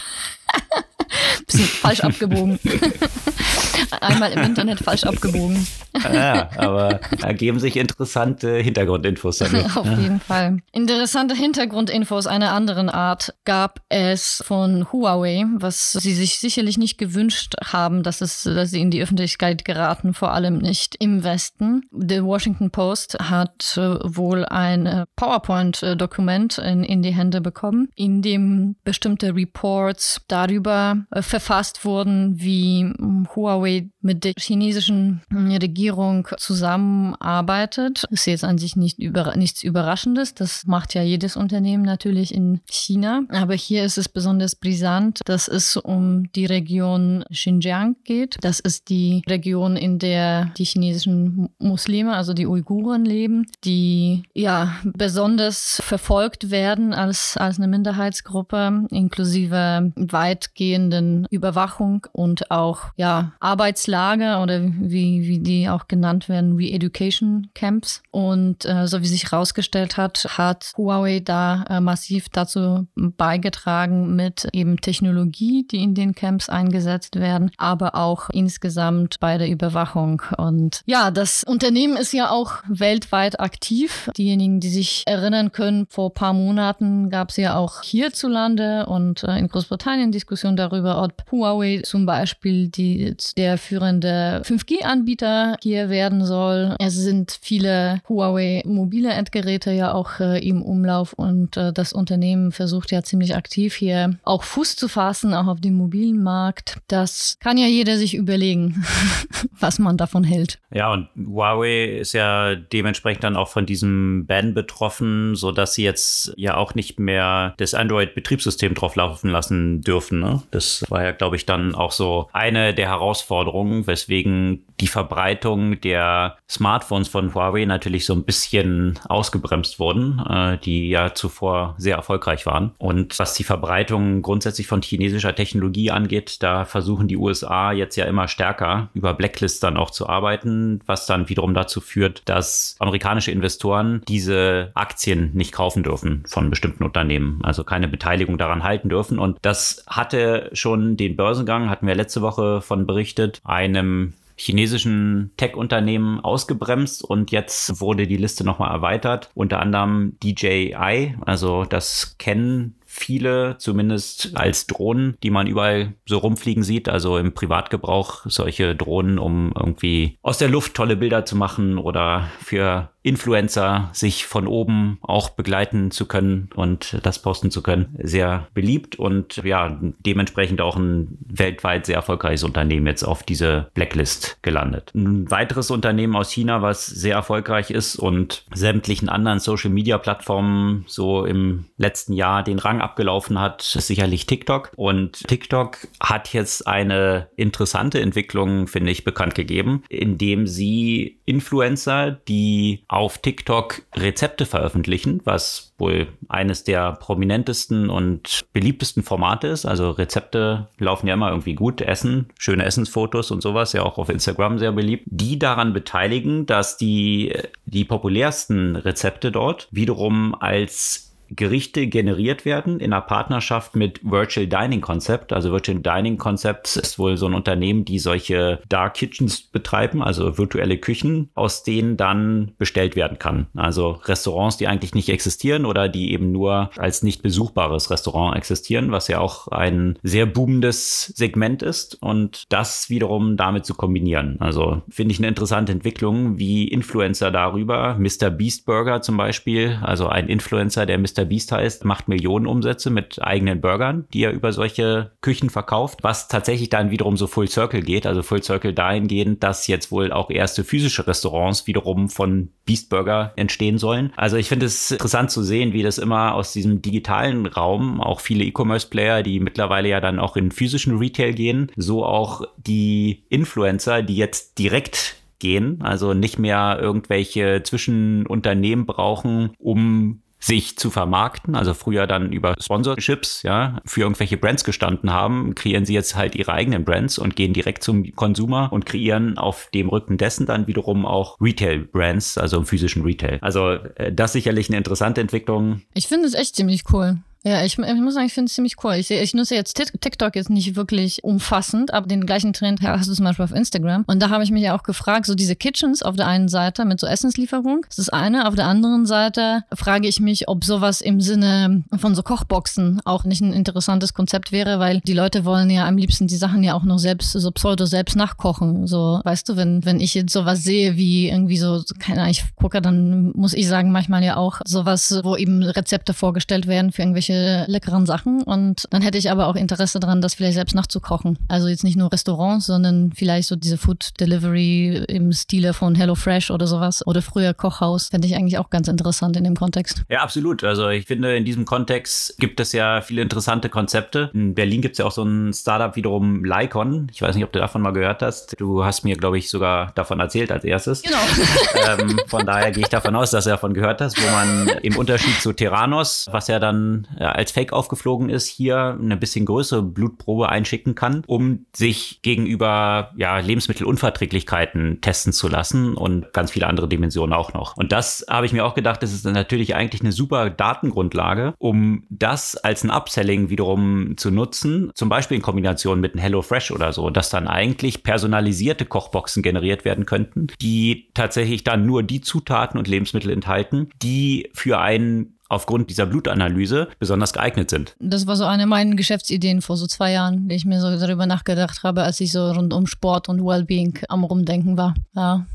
Bisschen falsch abgebogen. Einmal im Internet falsch abgebogen. Ja, aber ergeben sich interessante Hintergrundinfos damit. Auf jeden Fall. Interessante Hintergrundinfos einer anderen Art gab es von Huawei, was sie sich sicherlich nicht gewünscht haben, dass, es, dass sie in die Öffentlichkeit geraten, vor allem nicht im Westen. The Washington Post hat äh, wohl ein PowerPoint-Dokument in, in die Hände bekommen, in dem bestimmte Reports darüber äh, verfasst wurden, wie Huawei mit der chinesischen Regierung zusammenarbeitet. Ist jetzt an sich nicht über, nichts Überraschendes. Das macht ja jedes Unternehmen natürlich in China. Aber hier ist es besonders brisant, dass es um die Region Xinjiang geht. Das ist die Region, in der die chinesischen Muslime, also die Uiguren leben, die ja besonders verfolgt werden als, als eine Minderheitsgruppe, inklusive weitgehenden Überwachung und auch ja Arbeitslager oder wie, wie die auch genannt werden Re-Education Camps. Und äh, so wie sich herausgestellt hat, hat Huawei da äh, massiv dazu beigetragen mit eben Technologie, die in den Camps eingesetzt werden, aber auch insgesamt bei der Überwachung. Und ja, das Unternehmen ist ja auch weltweit aktiv. Diejenigen, die sich erinnern können, vor ein paar Monaten gab es ja auch hierzulande und äh, in Großbritannien Diskussionen darüber, ob Huawei zum Beispiel die, der führende 5G-Anbieter hier werden soll. Es sind viele Huawei mobile Endgeräte ja auch äh, im Umlauf und äh, das Unternehmen versucht ja ziemlich aktiv hier auch Fuß zu fassen, auch auf dem mobilen Markt. Das kann ja jeder sich überlegen, was man davon hält. Ja, und Huawei ist ja dementsprechend dann auch von diesem Ban betroffen, sodass sie jetzt ja auch nicht mehr das Android-Betriebssystem drauf laufen lassen dürfen. Ne? Das war ja, glaube ich, dann auch so eine der Herausforderungen, weswegen die Verbreitung der Smartphones von Huawei natürlich so ein bisschen ausgebremst wurden, äh, die ja zuvor sehr erfolgreich waren. Und was die Verbreitung grundsätzlich von chinesischer Technologie angeht, da versuchen die USA jetzt ja immer stärker über Blacklists dann auch zu arbeiten, was dann wiederum dazu führt, dass amerikanische Investoren diese Aktien nicht kaufen dürfen von bestimmten Unternehmen, also keine Beteiligung daran halten dürfen. Und das hatte schon den Börsengang, hatten wir letzte Woche von berichtet, einem chinesischen Tech-Unternehmen ausgebremst und jetzt wurde die Liste nochmal erweitert. Unter anderem DJI, also das kennen viele, zumindest als Drohnen, die man überall so rumfliegen sieht, also im Privatgebrauch solche Drohnen, um irgendwie aus der Luft tolle Bilder zu machen oder für Influencer sich von oben auch begleiten zu können und das posten zu können. Sehr beliebt und ja, dementsprechend auch ein weltweit sehr erfolgreiches Unternehmen jetzt auf diese Blacklist gelandet. Ein weiteres Unternehmen aus China, was sehr erfolgreich ist und sämtlichen anderen Social Media Plattformen so im letzten Jahr den Rang abgelaufen hat, ist sicherlich TikTok. Und TikTok hat jetzt eine interessante Entwicklung, finde ich, bekannt gegeben, indem sie Influencer, die auf TikTok Rezepte veröffentlichen, was wohl eines der prominentesten und beliebtesten Formate ist. Also Rezepte laufen ja immer irgendwie gut, Essen, schöne Essensfotos und sowas, ja auch auf Instagram sehr beliebt, die daran beteiligen, dass die, die populärsten Rezepte dort wiederum als Gerichte generiert werden in einer Partnerschaft mit Virtual Dining Concept. Also Virtual Dining Concept ist wohl so ein Unternehmen, die solche Dark Kitchens betreiben, also virtuelle Küchen, aus denen dann bestellt werden kann. Also Restaurants, die eigentlich nicht existieren oder die eben nur als nicht besuchbares Restaurant existieren, was ja auch ein sehr boomendes Segment ist und das wiederum damit zu kombinieren. Also finde ich eine interessante Entwicklung, wie Influencer darüber, Mr. Beast Burger zum Beispiel, also ein Influencer, der Mr. Mr. Beast heißt, macht Millionen Umsätze mit eigenen Burgern, die er über solche Küchen verkauft, was tatsächlich dann wiederum so Full Circle geht, also Full Circle dahingehend, dass jetzt wohl auch erste physische Restaurants wiederum von Beast Burger entstehen sollen. Also ich finde es interessant zu sehen, wie das immer aus diesem digitalen Raum, auch viele E-Commerce-Player, die mittlerweile ja dann auch in physischen Retail gehen, so auch die Influencer, die jetzt direkt gehen, also nicht mehr irgendwelche Zwischenunternehmen brauchen, um sich zu vermarkten, also früher dann über Sponsorships, ja, für irgendwelche Brands gestanden haben, kreieren sie jetzt halt ihre eigenen Brands und gehen direkt zum Konsumer und kreieren auf dem Rücken dessen dann wiederum auch Retail-Brands, also im physischen Retail. Also äh, das sicherlich eine interessante Entwicklung. Ich finde es echt ziemlich cool. Ja, ich, ich muss sagen, ich finde es ziemlich cool. Ich, ich nutze jetzt TikTok jetzt nicht wirklich umfassend, aber den gleichen Trend hast du zum Beispiel auf Instagram. Und da habe ich mich ja auch gefragt, so diese Kitchens auf der einen Seite mit so Essenslieferung, das ist eine. Auf der anderen Seite frage ich mich, ob sowas im Sinne von so Kochboxen auch nicht ein interessantes Konzept wäre, weil die Leute wollen ja am liebsten die Sachen ja auch noch selbst, so pseudo selbst nachkochen. So, weißt du, wenn, wenn ich jetzt sowas sehe wie irgendwie so, keine Ahnung, ich gucke, dann muss ich sagen, manchmal ja auch sowas, wo eben Rezepte vorgestellt werden für irgendwelche irgendwelche leckeren Sachen. Und dann hätte ich aber auch Interesse daran, das vielleicht selbst nachzukochen. Also jetzt nicht nur Restaurants, sondern vielleicht so diese Food Delivery im Stile von HelloFresh oder sowas. Oder früher Kochhaus. Fände ich eigentlich auch ganz interessant in dem Kontext. Ja, absolut. Also ich finde, in diesem Kontext gibt es ja viele interessante Konzepte. In Berlin gibt es ja auch so ein Startup wiederum, Lycon. Ich weiß nicht, ob du davon mal gehört hast. Du hast mir, glaube ich, sogar davon erzählt als erstes. Genau. ähm, von daher gehe ich davon aus, dass du davon gehört hast, wo man im Unterschied zu Terranos, was ja dann als Fake aufgeflogen ist, hier eine bisschen größere Blutprobe einschicken kann, um sich gegenüber ja, Lebensmittelunverträglichkeiten testen zu lassen und ganz viele andere Dimensionen auch noch. Und das habe ich mir auch gedacht, das ist natürlich eigentlich eine super Datengrundlage, um das als ein Upselling wiederum zu nutzen, zum Beispiel in Kombination mit einem HelloFresh oder so, dass dann eigentlich personalisierte Kochboxen generiert werden könnten, die tatsächlich dann nur die Zutaten und Lebensmittel enthalten, die für einen aufgrund dieser Blutanalyse besonders geeignet sind. Das war so eine meiner Geschäftsideen vor so zwei Jahren, die ich mir so darüber nachgedacht habe, als ich so rund um Sport und Wellbeing am Rumdenken war. Ja.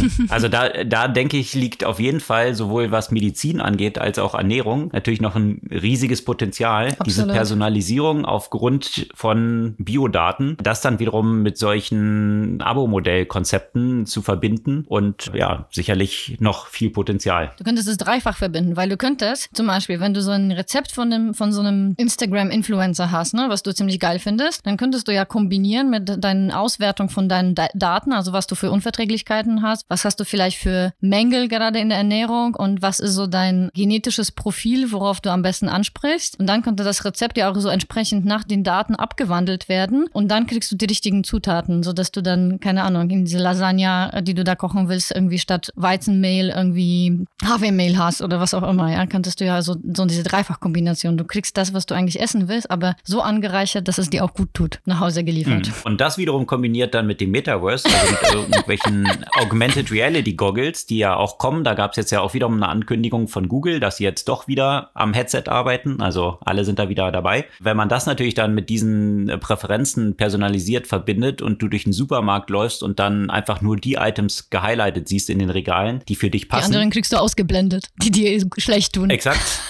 Hm. Also da, da denke ich, liegt auf jeden Fall sowohl was Medizin angeht als auch Ernährung natürlich noch ein riesiges Potenzial. Absolut. Diese Personalisierung aufgrund von Biodaten, das dann wiederum mit solchen Abo-Modell-Konzepten zu verbinden und ja, sicherlich noch viel Potenzial. Du könntest es dreifach verbinden, weil du könntest zum Beispiel, wenn du so ein Rezept von, dem, von so einem Instagram-Influencer hast, ne, was du ziemlich geil findest, dann könntest du ja kombinieren mit deinen Auswertung von deinen da Daten, also was du für Unverträglichkeiten hast, was hast du vielleicht für Mängel gerade in der Ernährung und was ist so dein genetisches Profil, worauf du am besten ansprichst. Und dann könnte das Rezept ja auch so entsprechend nach den Daten abgewandelt werden und dann kriegst du die richtigen Zutaten, sodass du dann, keine Ahnung, in diese Lasagne, die du da kochen willst, irgendwie statt Weizenmehl irgendwie Hafermehl hast oder was auch immer. Ja, könntest du ja so, so diese Dreifachkombination. Du kriegst das, was du eigentlich essen willst, aber so angereichert, dass es dir auch gut tut, nach Hause geliefert. Mhm. Und das wiederum kombiniert dann mit dem Metaverse, also mit irgendwelchen Augmented Reality Goggles, die ja auch kommen. Da gab es jetzt ja auch wiederum eine Ankündigung von Google, dass sie jetzt doch wieder am Headset arbeiten. Also alle sind da wieder dabei. Wenn man das natürlich dann mit diesen Präferenzen personalisiert verbindet und du durch den Supermarkt läufst und dann einfach nur die Items gehighlightet siehst in den Regalen, die für dich passen. Die anderen kriegst du ausgeblendet, die dir schlecht tun. Exakt.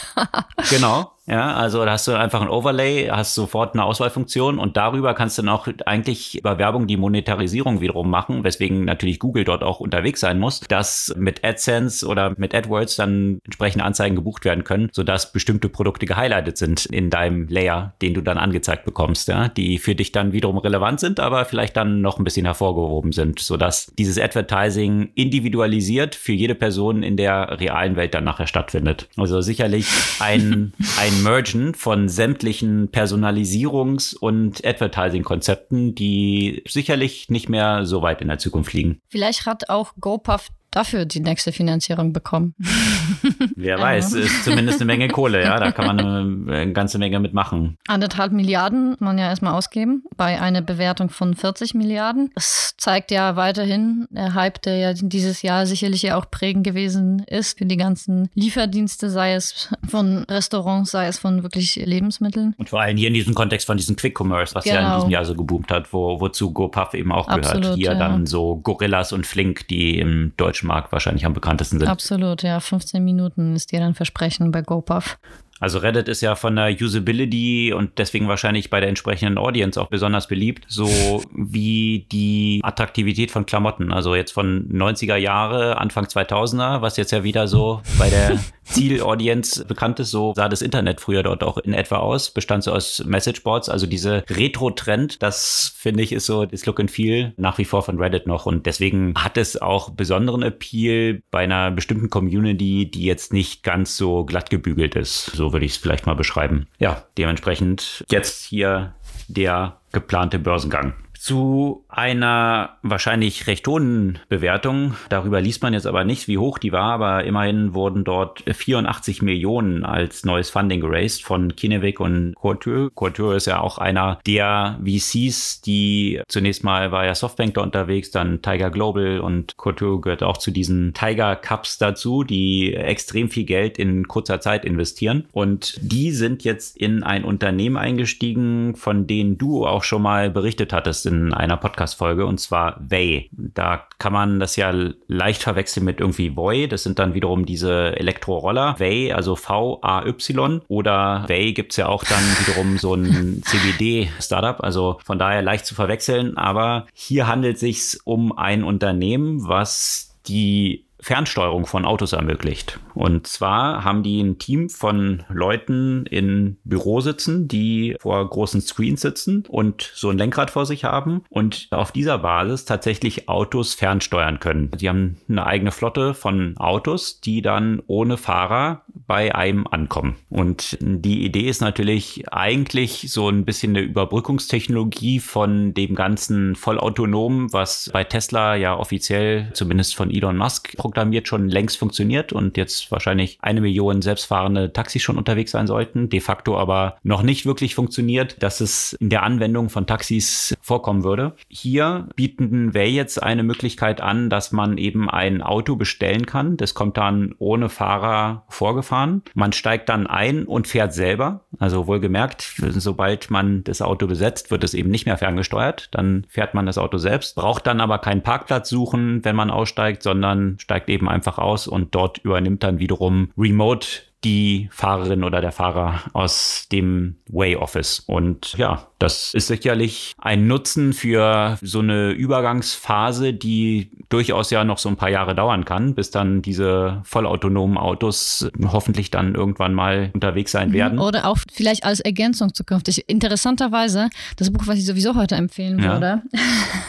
genau. Ja, also da hast du einfach ein Overlay, hast sofort eine Auswahlfunktion und darüber kannst du dann auch eigentlich über Werbung die Monetarisierung wiederum machen, weswegen natürlich Google dort auch unterwegs sein muss, dass mit AdSense oder mit AdWords dann entsprechende Anzeigen gebucht werden können, sodass bestimmte Produkte gehighlightet sind in deinem Layer, den du dann angezeigt bekommst, ja, die für dich dann wiederum relevant sind, aber vielleicht dann noch ein bisschen hervorgehoben sind, sodass dieses Advertising individualisiert für jede Person in der realen Welt dann nachher stattfindet. Also sicherlich ein, ein Mergen von sämtlichen Personalisierungs- und Advertising-Konzepten, die sicherlich nicht mehr so weit in der Zukunft liegen. Vielleicht hat auch GoPuff dafür die nächste Finanzierung bekommen. Wer weiß, ist zumindest eine Menge Kohle, ja, da kann man eine, eine ganze Menge mitmachen. Anderthalb Milliarden man ja erstmal ausgeben bei einer Bewertung von 40 Milliarden. Das zeigt ja weiterhin der Hype, der ja dieses Jahr sicherlich ja auch prägend gewesen ist für die ganzen Lieferdienste, sei es von Restaurants, sei es von wirklich Lebensmitteln. Und vor allem hier in diesem Kontext von diesem Quick Commerce, was genau. ja in genau. diesem Jahr so geboomt hat, wo, wozu GoPuff eben auch gehört. Absolut, hier ja. dann so Gorillas und Flink, die im deutschen Markt wahrscheinlich am bekanntesten sind. Absolut, ja. 15 Minuten ist dir dann Versprechen bei GoPuff. Also Reddit ist ja von der Usability und deswegen wahrscheinlich bei der entsprechenden Audience auch besonders beliebt, so wie die Attraktivität von Klamotten. Also jetzt von 90er Jahre, Anfang 2000er, was jetzt ja wieder so bei der Zielaudience bekannt ist. So sah das Internet früher dort auch in etwa aus. Bestand so aus Messageboards. Also diese Retro-Trend, das finde ich ist so das Look and Feel nach wie vor von Reddit noch. Und deswegen hat es auch besonderen Appeal bei einer bestimmten Community, die jetzt nicht ganz so glatt gebügelt ist. So würde ich es vielleicht mal beschreiben. Ja, dementsprechend jetzt hier der geplante Börsengang zu einer wahrscheinlich recht hohen Bewertung. Darüber liest man jetzt aber nicht, wie hoch die war, aber immerhin wurden dort 84 Millionen als neues Funding geraced von Kinevik und Couture. Couture ist ja auch einer der VCs, die zunächst mal war ja Softbank da unterwegs, dann Tiger Global und Couture gehört auch zu diesen Tiger Cups dazu, die extrem viel Geld in kurzer Zeit investieren. Und die sind jetzt in ein Unternehmen eingestiegen, von denen du auch schon mal berichtet hattest in einer Podcast-Folge und zwar Way. Da kann man das ja leicht verwechseln mit irgendwie Voy. Das sind dann wiederum diese Elektroroller. Way, also V-A-Y. Oder Way gibt es ja auch dann wiederum so ein CBD-Startup. Also von daher leicht zu verwechseln. Aber hier handelt es sich um ein Unternehmen, was die Fernsteuerung von Autos ermöglicht. Und zwar haben die ein Team von Leuten in Büro sitzen, die vor großen Screens sitzen und so ein Lenkrad vor sich haben und auf dieser Basis tatsächlich Autos fernsteuern können. Sie haben eine eigene Flotte von Autos, die dann ohne Fahrer bei einem ankommen. Und die Idee ist natürlich eigentlich so ein bisschen eine Überbrückungstechnologie von dem ganzen vollautonomen, was bei Tesla ja offiziell, zumindest von Elon Musk, programmiert schon längst funktioniert und jetzt wahrscheinlich eine Million selbstfahrende Taxis schon unterwegs sein sollten, de facto aber noch nicht wirklich funktioniert, dass es in der Anwendung von Taxis vorkommen würde. Hier bieten wir jetzt eine Möglichkeit an, dass man eben ein Auto bestellen kann. Das kommt dann ohne Fahrer vorgefahren. Man steigt dann ein und fährt selber. Also wohlgemerkt, sobald man das Auto besetzt, wird es eben nicht mehr ferngesteuert. Dann fährt man das Auto selbst, braucht dann aber keinen Parkplatz suchen, wenn man aussteigt, sondern steigt eben einfach aus und dort übernimmt dann wiederum Remote die Fahrerin oder der Fahrer aus dem Way Office. Und ja, das ist sicherlich ein Nutzen für so eine Übergangsphase, die durchaus ja noch so ein paar Jahre dauern kann, bis dann diese vollautonomen Autos hoffentlich dann irgendwann mal unterwegs sein mhm. werden. Oder auch vielleicht als Ergänzung zukünftig. Interessanterweise, das Buch, was ich sowieso heute empfehlen würde,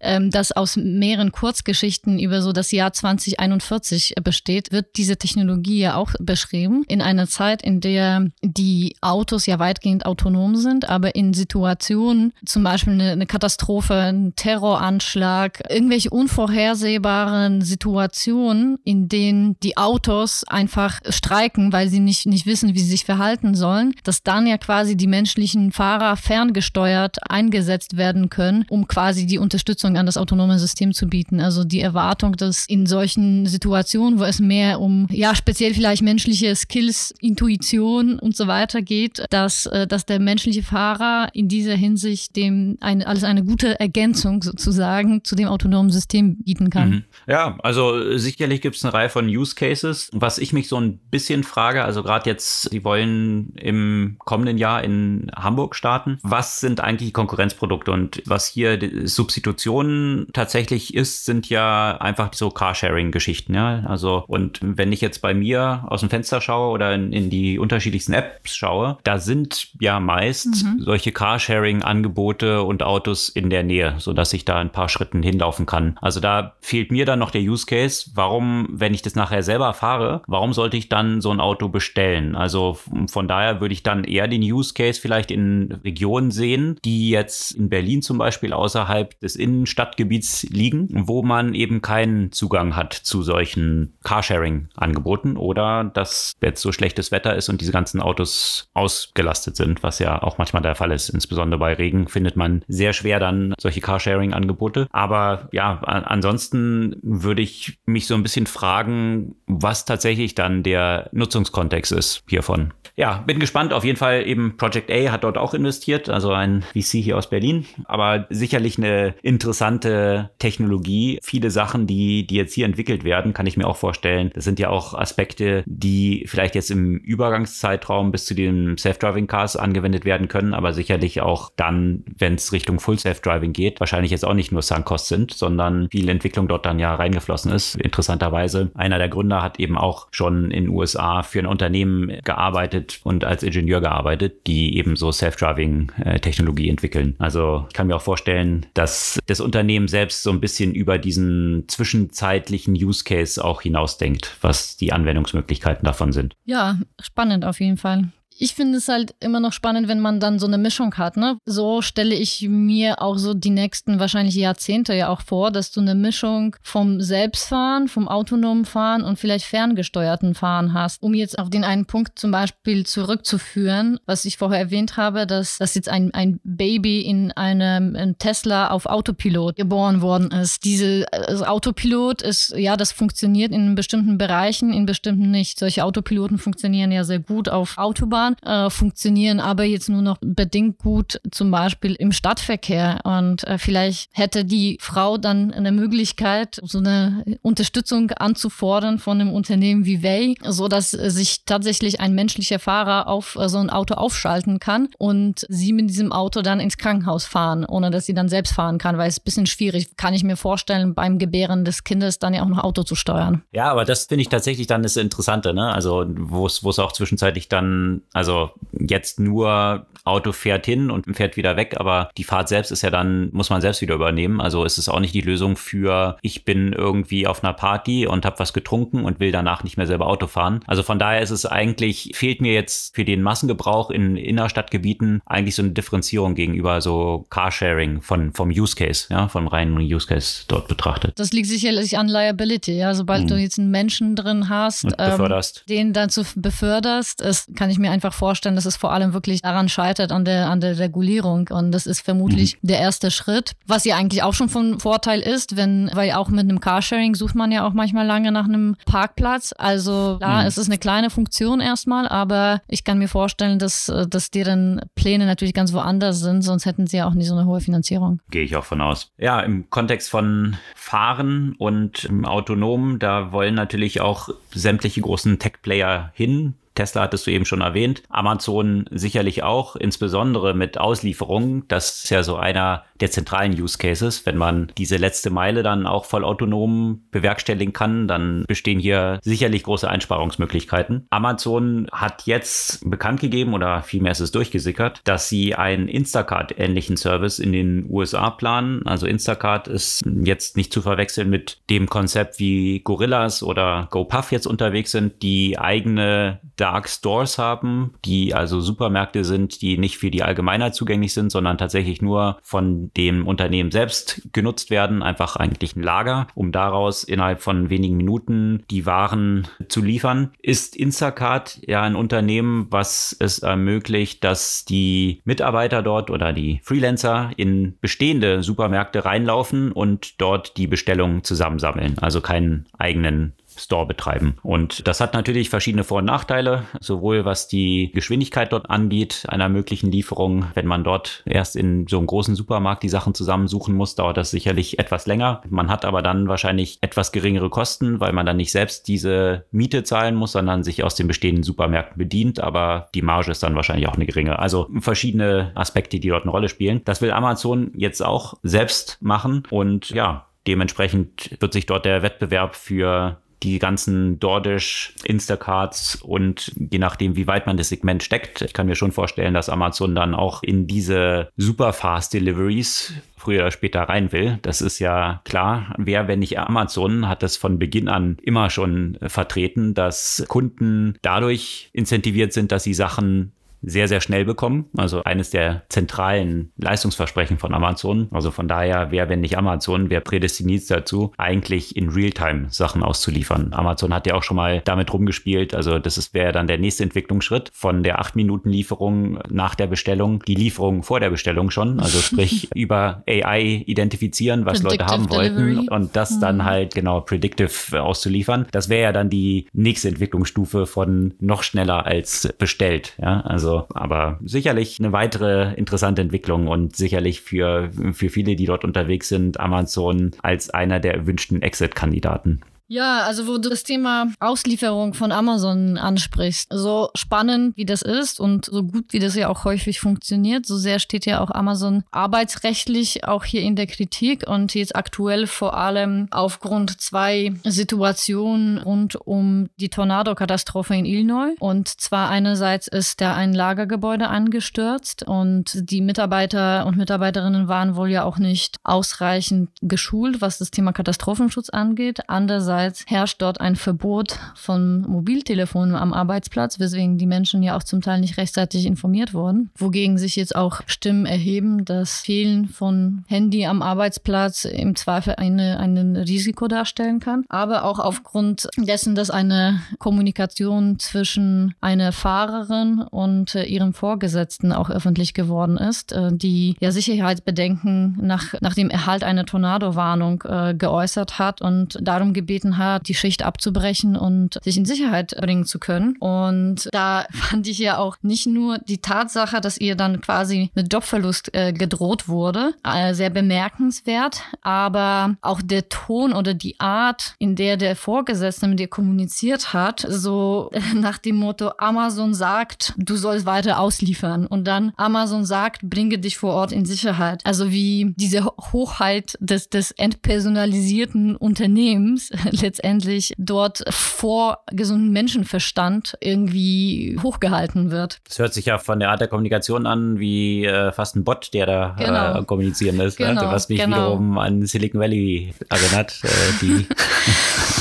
ähm, das aus mehreren Kurzgeschichten über so das Jahr 2041 besteht, wird diese Technologie ja auch beschrieben. In einer Zeit, in der die Autos ja weitgehend autonom sind, aber in Situationen, zum Beispiel eine, eine Katastrophe, ein Terroranschlag, irgendwelche unvorhersehbaren Situationen, in denen die Autos einfach streiken, weil sie nicht, nicht wissen, wie sie sich verhalten sollen, dass dann ja quasi die menschlichen Fahrer ferngesteuert eingesetzt werden können, um quasi die Unterstützung an das autonome System zu bieten. Also die Erwartung, dass in solchen Situationen, wo es mehr um, ja, speziell vielleicht menschliche Skills, Intuition und so weiter geht, dass, äh, dass der menschliche Fahrer war in dieser Hinsicht dem eine, alles eine gute Ergänzung sozusagen zu dem autonomen System bieten kann. Mhm. Ja, also sicherlich gibt es eine Reihe von Use Cases. Was ich mich so ein bisschen frage, also gerade jetzt, Sie wollen im kommenden Jahr in Hamburg starten. Was sind eigentlich Konkurrenzprodukte und was hier Substitutionen tatsächlich ist, sind ja einfach so Carsharing-Geschichten. Ja, also und wenn ich jetzt bei mir aus dem Fenster schaue oder in, in die unterschiedlichsten Apps schaue, da sind ja meist mhm. solche solche Carsharing-Angebote und Autos in der Nähe, sodass ich da ein paar Schritten hinlaufen kann. Also da fehlt mir dann noch der Use Case. Warum, wenn ich das nachher selber fahre, warum sollte ich dann so ein Auto bestellen? Also von daher würde ich dann eher den Use Case vielleicht in Regionen sehen, die jetzt in Berlin zum Beispiel außerhalb des Innenstadtgebiets liegen, wo man eben keinen Zugang hat zu solchen Carsharing-Angeboten oder dass jetzt so schlechtes Wetter ist und diese ganzen Autos ausgelastet sind, was ja auch manchmal der Fall Fall. Insbesondere bei Regen findet man sehr schwer dann solche Carsharing-Angebote. Aber ja, ansonsten würde ich mich so ein bisschen fragen, was tatsächlich dann der Nutzungskontext ist hiervon. Ja, bin gespannt. Auf jeden Fall eben Project A hat dort auch investiert, also ein VC hier aus Berlin. Aber sicherlich eine interessante Technologie. Viele Sachen, die, die jetzt hier entwickelt werden, kann ich mir auch vorstellen. Das sind ja auch Aspekte, die vielleicht jetzt im Übergangszeitraum bis zu den Self-Driving Cars angewendet werden können, aber sicherlich auch dann, wenn es Richtung Full Self-Driving geht, wahrscheinlich jetzt auch nicht nur Suncost sind, sondern viel Entwicklung dort dann ja reingeflossen ist. Interessanterweise, einer der Gründer hat eben auch schon in den USA für ein Unternehmen gearbeitet, und als Ingenieur gearbeitet, die eben so Self-Driving-Technologie entwickeln. Also ich kann mir auch vorstellen, dass das Unternehmen selbst so ein bisschen über diesen zwischenzeitlichen Use Case auch hinausdenkt, was die Anwendungsmöglichkeiten davon sind. Ja, spannend auf jeden Fall ich finde es halt immer noch spannend, wenn man dann so eine Mischung hat. Ne? So stelle ich mir auch so die nächsten wahrscheinlich Jahrzehnte ja auch vor, dass du eine Mischung vom Selbstfahren, vom autonomen Fahren und vielleicht ferngesteuerten Fahren hast. Um jetzt auf den einen Punkt zum Beispiel zurückzuführen, was ich vorher erwähnt habe, dass, dass jetzt ein, ein Baby in einem in Tesla auf Autopilot geboren worden ist. Diese also Autopilot ist, ja, das funktioniert in bestimmten Bereichen, in bestimmten nicht. Solche Autopiloten funktionieren ja sehr gut auf Autobahnen äh, funktionieren aber jetzt nur noch bedingt gut, zum Beispiel im Stadtverkehr. Und äh, vielleicht hätte die Frau dann eine Möglichkeit, so eine Unterstützung anzufordern von einem Unternehmen wie Way, so dass sich tatsächlich ein menschlicher Fahrer auf äh, so ein Auto aufschalten kann und sie mit diesem Auto dann ins Krankenhaus fahren, ohne dass sie dann selbst fahren kann, weil es ein bisschen schwierig, kann ich mir vorstellen, beim Gebären des Kindes dann ja auch noch Auto zu steuern. Ja, aber das finde ich tatsächlich dann das Interessante, ne? Also wo es auch zwischenzeitlich dann Also jetzt nur Auto fährt hin und fährt wieder weg, aber die Fahrt selbst ist ja dann, muss man selbst wieder übernehmen. Also ist es auch nicht die Lösung für, ich bin irgendwie auf einer Party und habe was getrunken und will danach nicht mehr selber Auto fahren. Also von daher ist es eigentlich, fehlt mir jetzt für den Massengebrauch in Innerstadtgebieten eigentlich so eine Differenzierung gegenüber so Carsharing von, vom Use Case, ja, vom reinen Use Case dort betrachtet. Das liegt sicherlich an Liability, ja. Sobald hm. du jetzt einen Menschen drin hast, ähm, den dazu beförderst, es kann ich mir einfach vorstellen, dass es vor allem wirklich daran scheitert, an der, an der Regulierung. Und das ist vermutlich mhm. der erste Schritt. Was ja eigentlich auch schon von Vorteil ist, wenn, weil auch mit einem Carsharing sucht man ja auch manchmal lange nach einem Parkplatz. Also klar, mhm. es ist eine kleine Funktion erstmal, aber ich kann mir vorstellen, dass, dass deren Pläne natürlich ganz woanders sind, sonst hätten sie ja auch nicht so eine hohe Finanzierung. Gehe ich auch von aus. Ja, im Kontext von Fahren und autonom, da wollen natürlich auch sämtliche großen Tech-Player hin. Tesla hattest du eben schon erwähnt. Amazon sicherlich auch, insbesondere mit Auslieferungen. Das ist ja so einer der zentralen Use Cases. Wenn man diese letzte Meile dann auch voll autonom bewerkstelligen kann, dann bestehen hier sicherlich große Einsparungsmöglichkeiten. Amazon hat jetzt bekannt gegeben oder vielmehr ist es durchgesickert, dass sie einen Instacart-ähnlichen Service in den USA planen. Also Instacart ist jetzt nicht zu verwechseln mit dem Konzept, wie Gorillas oder GoPuff jetzt unterwegs sind, die eigene Dark Stores haben, die also Supermärkte sind, die nicht für die Allgemeinheit zugänglich sind, sondern tatsächlich nur von dem Unternehmen selbst genutzt werden. Einfach eigentlich ein Lager, um daraus innerhalb von wenigen Minuten die Waren zu liefern. Ist Instacart ja ein Unternehmen, was es ermöglicht, dass die Mitarbeiter dort oder die Freelancer in bestehende Supermärkte reinlaufen und dort die Bestellungen zusammensammeln. Also keinen eigenen Store betreiben. Und das hat natürlich verschiedene Vor- und Nachteile, sowohl was die Geschwindigkeit dort angeht, einer möglichen Lieferung. Wenn man dort erst in so einem großen Supermarkt die Sachen zusammensuchen muss, dauert das sicherlich etwas länger. Man hat aber dann wahrscheinlich etwas geringere Kosten, weil man dann nicht selbst diese Miete zahlen muss, sondern sich aus den bestehenden Supermärkten bedient. Aber die Marge ist dann wahrscheinlich auch eine geringe. Also verschiedene Aspekte, die dort eine Rolle spielen. Das will Amazon jetzt auch selbst machen. Und ja, dementsprechend wird sich dort der Wettbewerb für die ganzen DoorDash, Instacarts und je nachdem, wie weit man das Segment steckt. Ich kann mir schon vorstellen, dass Amazon dann auch in diese Superfast Deliveries früher oder später rein will. Das ist ja klar. Wer, wenn nicht Amazon, hat das von Beginn an immer schon vertreten, dass Kunden dadurch incentiviert sind, dass sie Sachen sehr, sehr schnell bekommen. Also eines der zentralen Leistungsversprechen von Amazon. Also von daher, wer, wenn nicht Amazon, wer prädestiniert dazu, eigentlich in Realtime Sachen auszuliefern. Amazon hat ja auch schon mal damit rumgespielt. Also das wäre dann der nächste Entwicklungsschritt von der 8-Minuten-Lieferung nach der Bestellung, die Lieferung vor der Bestellung schon. Also sprich über AI identifizieren, was Predictive Leute haben Delivery. wollten und das dann mhm. halt genau predictive auszuliefern. Das wäre ja dann die nächste Entwicklungsstufe von noch schneller als bestellt. Ja, also also, aber sicherlich eine weitere interessante Entwicklung und sicherlich für, für viele, die dort unterwegs sind, Amazon als einer der erwünschten Exit-Kandidaten. Ja, also wo du das Thema Auslieferung von Amazon ansprichst, so spannend wie das ist und so gut wie das ja auch häufig funktioniert, so sehr steht ja auch Amazon arbeitsrechtlich auch hier in der Kritik und jetzt aktuell vor allem aufgrund zwei Situationen rund um die Tornado-Katastrophe in Illinois. Und zwar einerseits ist da ein Lagergebäude angestürzt und die Mitarbeiter und Mitarbeiterinnen waren wohl ja auch nicht ausreichend geschult, was das Thema Katastrophenschutz angeht. Andererseits Andererseits herrscht dort ein Verbot von Mobiltelefonen am Arbeitsplatz, weswegen die Menschen ja auch zum Teil nicht rechtzeitig informiert wurden. Wogegen sich jetzt auch Stimmen erheben, dass Fehlen von Handy am Arbeitsplatz im Zweifel eine, ein Risiko darstellen kann. Aber auch aufgrund dessen, dass eine Kommunikation zwischen einer Fahrerin und äh, ihrem Vorgesetzten auch öffentlich geworden ist, äh, die ja Sicherheitsbedenken nach, nach dem Erhalt einer Tornadowarnung äh, geäußert hat und darum gebeten gebeten hat, die Schicht abzubrechen und sich in Sicherheit bringen zu können. Und da fand ich ja auch nicht nur die Tatsache, dass ihr dann quasi mit Jobverlust äh, gedroht wurde, äh, sehr bemerkenswert, aber auch der Ton oder die Art, in der der Vorgesetzte mit dir kommuniziert hat, so äh, nach dem Motto, Amazon sagt, du sollst weiter ausliefern und dann Amazon sagt, bringe dich vor Ort in Sicherheit. Also wie diese Hochheit des, des entpersonalisierten Unternehmens letztendlich dort vor gesundem Menschenverstand irgendwie hochgehalten wird. Das hört sich ja von der Art der Kommunikation an wie äh, fast ein Bot, der da genau. äh, kommunizieren ist. Ne? Genau, ne? Was mich genau. wiederum an Silicon Valley erinnert, äh, die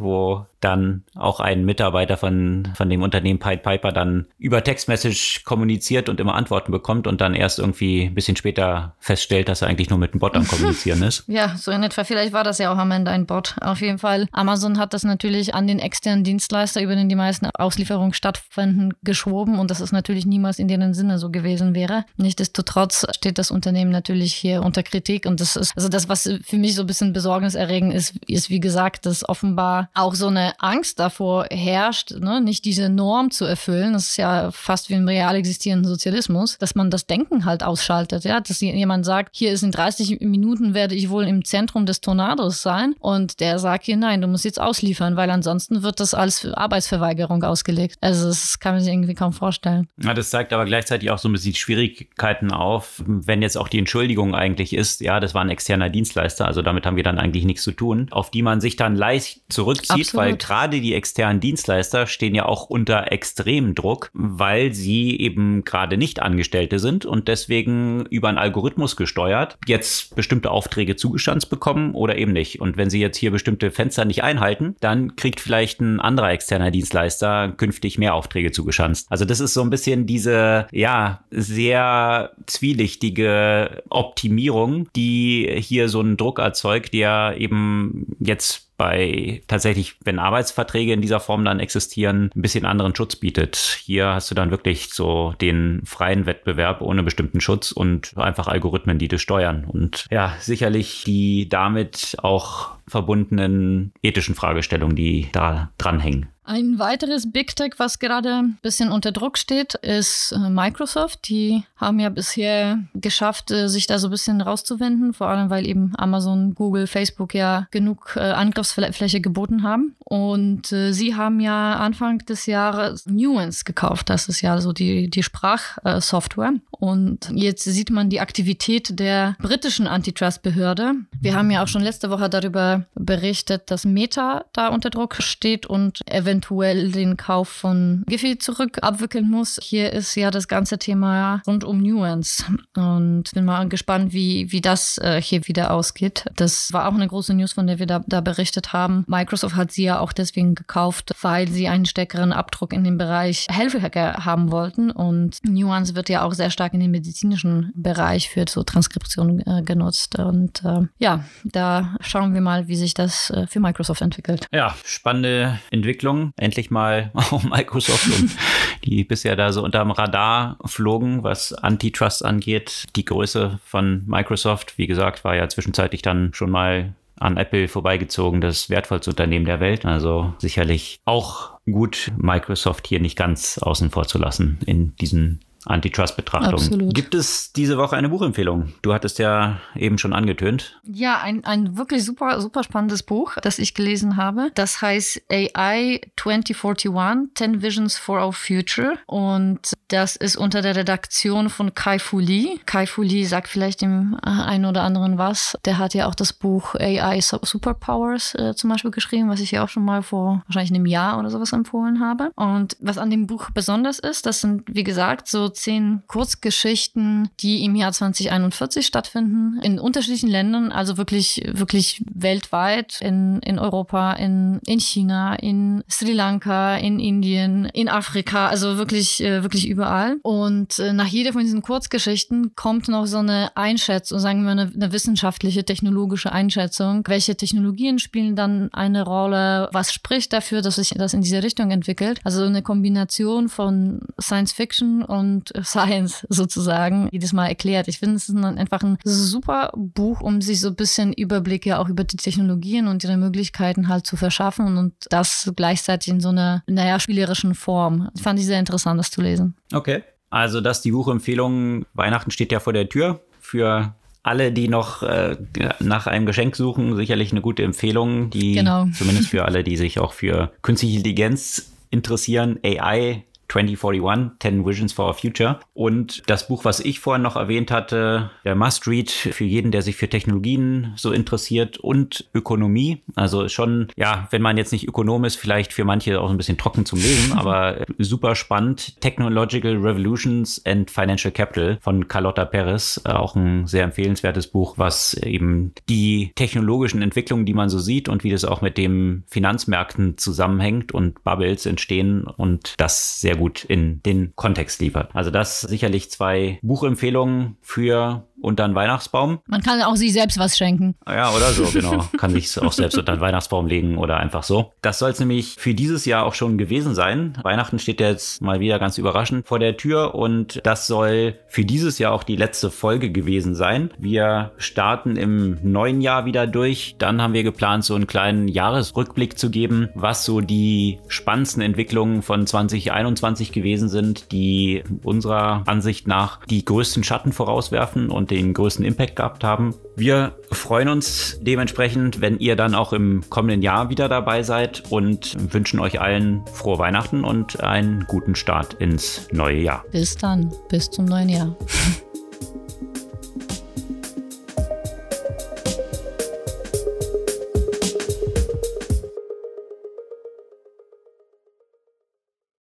wo dann auch ein Mitarbeiter von, von dem Unternehmen Pied Piper dann über Textmessage kommuniziert und immer Antworten bekommt und dann erst irgendwie ein bisschen später feststellt, dass er eigentlich nur mit einem Bot am Kommunizieren ist. Ja, so in etwa. Vielleicht war das ja auch am Ende ein Bot. Auf jeden Fall. Amazon hat das natürlich an den externen Dienstleister, über den die meisten Auslieferungen stattfinden, geschoben und das ist natürlich niemals in deren Sinne so gewesen wäre. Nichtsdestotrotz steht das Unternehmen natürlich hier unter Kritik und das ist, also das, was für mich so ein bisschen besorgniserregend ist, ist wie gesagt, dass offenbar auch so eine Angst davor herrscht, ne, nicht diese Norm zu erfüllen. Das ist ja fast wie im real existierenden Sozialismus, dass man das Denken halt ausschaltet. Ja, dass jemand sagt, hier ist in 30 Minuten werde ich wohl im Zentrum des Tornados sein und der sagt hier, nein, du musst jetzt ausliefern, weil ansonsten wird das als Arbeitsverweigerung ausgelegt. Also das kann man sich irgendwie kaum vorstellen. Ja, das zeigt aber gleichzeitig auch so ein bisschen Schwierigkeiten auf, wenn jetzt auch die Entschuldigung eigentlich ist, ja, das war ein externer Dienstleister, also damit haben wir dann eigentlich nichts zu tun, auf die man sich dann leicht zurückzieht, Absolut. weil gerade die externen Dienstleister stehen ja auch unter extremem Druck, weil sie eben gerade nicht Angestellte sind und deswegen über einen Algorithmus gesteuert jetzt bestimmte Aufträge zugestanzt bekommen oder eben nicht. Und wenn sie jetzt hier bestimmte Fenster nicht einhalten, dann kriegt vielleicht ein anderer externer Dienstleister künftig mehr Aufträge zugeschanzt. Also das ist so ein bisschen diese, ja, sehr zwielichtige Optimierung, die hier so einen Druck erzeugt, der eben jetzt bei tatsächlich, wenn Arbeitsverträge in dieser Form dann existieren, ein bisschen anderen Schutz bietet. Hier hast du dann wirklich so den freien Wettbewerb ohne bestimmten Schutz und einfach Algorithmen, die das steuern. Und ja, sicherlich die damit auch verbundenen ethischen Fragestellungen, die da dranhängen. Ein weiteres Big Tech, was gerade ein bisschen unter Druck steht, ist äh, Microsoft. Die haben ja bisher geschafft, äh, sich da so ein bisschen rauszuwenden, vor allem weil eben Amazon, Google, Facebook ja genug äh, Angriffsfläche geboten haben. Und sie haben ja Anfang des Jahres Nuance gekauft. Das ist ja so die, die Sprachsoftware. Und jetzt sieht man die Aktivität der britischen Antitrust-Behörde. Wir haben ja auch schon letzte Woche darüber berichtet, dass Meta da unter Druck steht und eventuell eventuell den Kauf von Giphy zurück abwickeln muss. Hier ist ja das ganze Thema rund um Nuance und bin mal gespannt, wie, wie das äh, hier wieder ausgeht. Das war auch eine große News, von der wir da, da berichtet haben. Microsoft hat sie ja auch deswegen gekauft, weil sie einen stärkeren Abdruck in dem Bereich Healthcare haben wollten und Nuance wird ja auch sehr stark in den medizinischen Bereich für so Transkription äh, genutzt und äh, ja, da schauen wir mal, wie sich das äh, für Microsoft entwickelt. Ja, spannende Entwicklung endlich mal auch Microsoft, und die bisher da so unterm Radar flogen, was Antitrust angeht. Die Größe von Microsoft, wie gesagt, war ja zwischenzeitlich dann schon mal an Apple vorbeigezogen, das wertvollste Unternehmen der Welt. Also sicherlich auch gut, Microsoft hier nicht ganz außen vor zu lassen in diesen Antitrust-Betrachtung. Gibt es diese Woche eine Buchempfehlung? Du hattest ja eben schon angetönt. Ja, ein, ein wirklich super, super spannendes Buch, das ich gelesen habe. Das heißt AI 2041, 10 Visions for Our Future. Und das ist unter der Redaktion von Kai Fu Lee. Kai Fu Lee sagt vielleicht dem einen oder anderen was. Der hat ja auch das Buch AI Superpowers äh, zum Beispiel geschrieben, was ich ja auch schon mal vor wahrscheinlich einem Jahr oder sowas empfohlen habe. Und was an dem Buch besonders ist, das sind, wie gesagt, so zehn Kurzgeschichten, die im Jahr 2041 stattfinden, in unterschiedlichen Ländern, also wirklich, wirklich weltweit, in, in Europa, in, in China, in Sri Lanka, in Indien, in Afrika, also wirklich, äh, wirklich überall. Und äh, nach jeder von diesen Kurzgeschichten kommt noch so eine Einschätzung, sagen wir eine, eine wissenschaftliche, technologische Einschätzung. Welche Technologien spielen dann eine Rolle? Was spricht dafür, dass sich das in diese Richtung entwickelt? Also eine Kombination von Science Fiction und und Science sozusagen jedes Mal erklärt. Ich finde, es ist einfach ein super Buch, um sich so ein bisschen Überblick ja auch über die Technologien und ihre Möglichkeiten halt zu verschaffen und das gleichzeitig in so einer, naja, spielerischen Form. Ich fand ich sehr interessant, das zu lesen. Okay. Also, das die Buchempfehlung. Weihnachten steht ja vor der Tür. Für alle, die noch äh, nach einem Geschenk suchen, sicherlich eine gute Empfehlung, die genau. zumindest für alle, die sich auch für künstliche Intelligenz interessieren, AI 2041, 10 Visions for Our Future. Und das Buch, was ich vorhin noch erwähnt hatte, der Must-Read für jeden, der sich für Technologien so interessiert und Ökonomie. Also schon, ja, wenn man jetzt nicht Ökonom ist, vielleicht für manche auch ein bisschen trocken zum Lesen, aber super spannend. Technological Revolutions and Financial Capital von Carlotta Perez. Auch ein sehr empfehlenswertes Buch, was eben die technologischen Entwicklungen, die man so sieht und wie das auch mit dem Finanzmärkten zusammenhängt und Bubbles entstehen und das sehr gut in den Kontext liefert. Also das sicherlich zwei Buchempfehlungen für unter einen Weihnachtsbaum. Man kann auch sich selbst was schenken. Ja, oder so, genau. Kann sich auch selbst unter einen Weihnachtsbaum legen oder einfach so. Das soll es nämlich für dieses Jahr auch schon gewesen sein. Weihnachten steht jetzt mal wieder ganz überraschend vor der Tür und das soll für dieses Jahr auch die letzte Folge gewesen sein. Wir starten im neuen Jahr wieder durch. Dann haben wir geplant, so einen kleinen Jahresrückblick zu geben, was so die spannendsten Entwicklungen von 2021 gewesen sind, die unserer Ansicht nach die größten Schatten vorauswerfen und den größten Impact gehabt haben. Wir freuen uns dementsprechend, wenn ihr dann auch im kommenden Jahr wieder dabei seid und wünschen euch allen frohe Weihnachten und einen guten Start ins neue Jahr. Bis dann, bis zum neuen Jahr.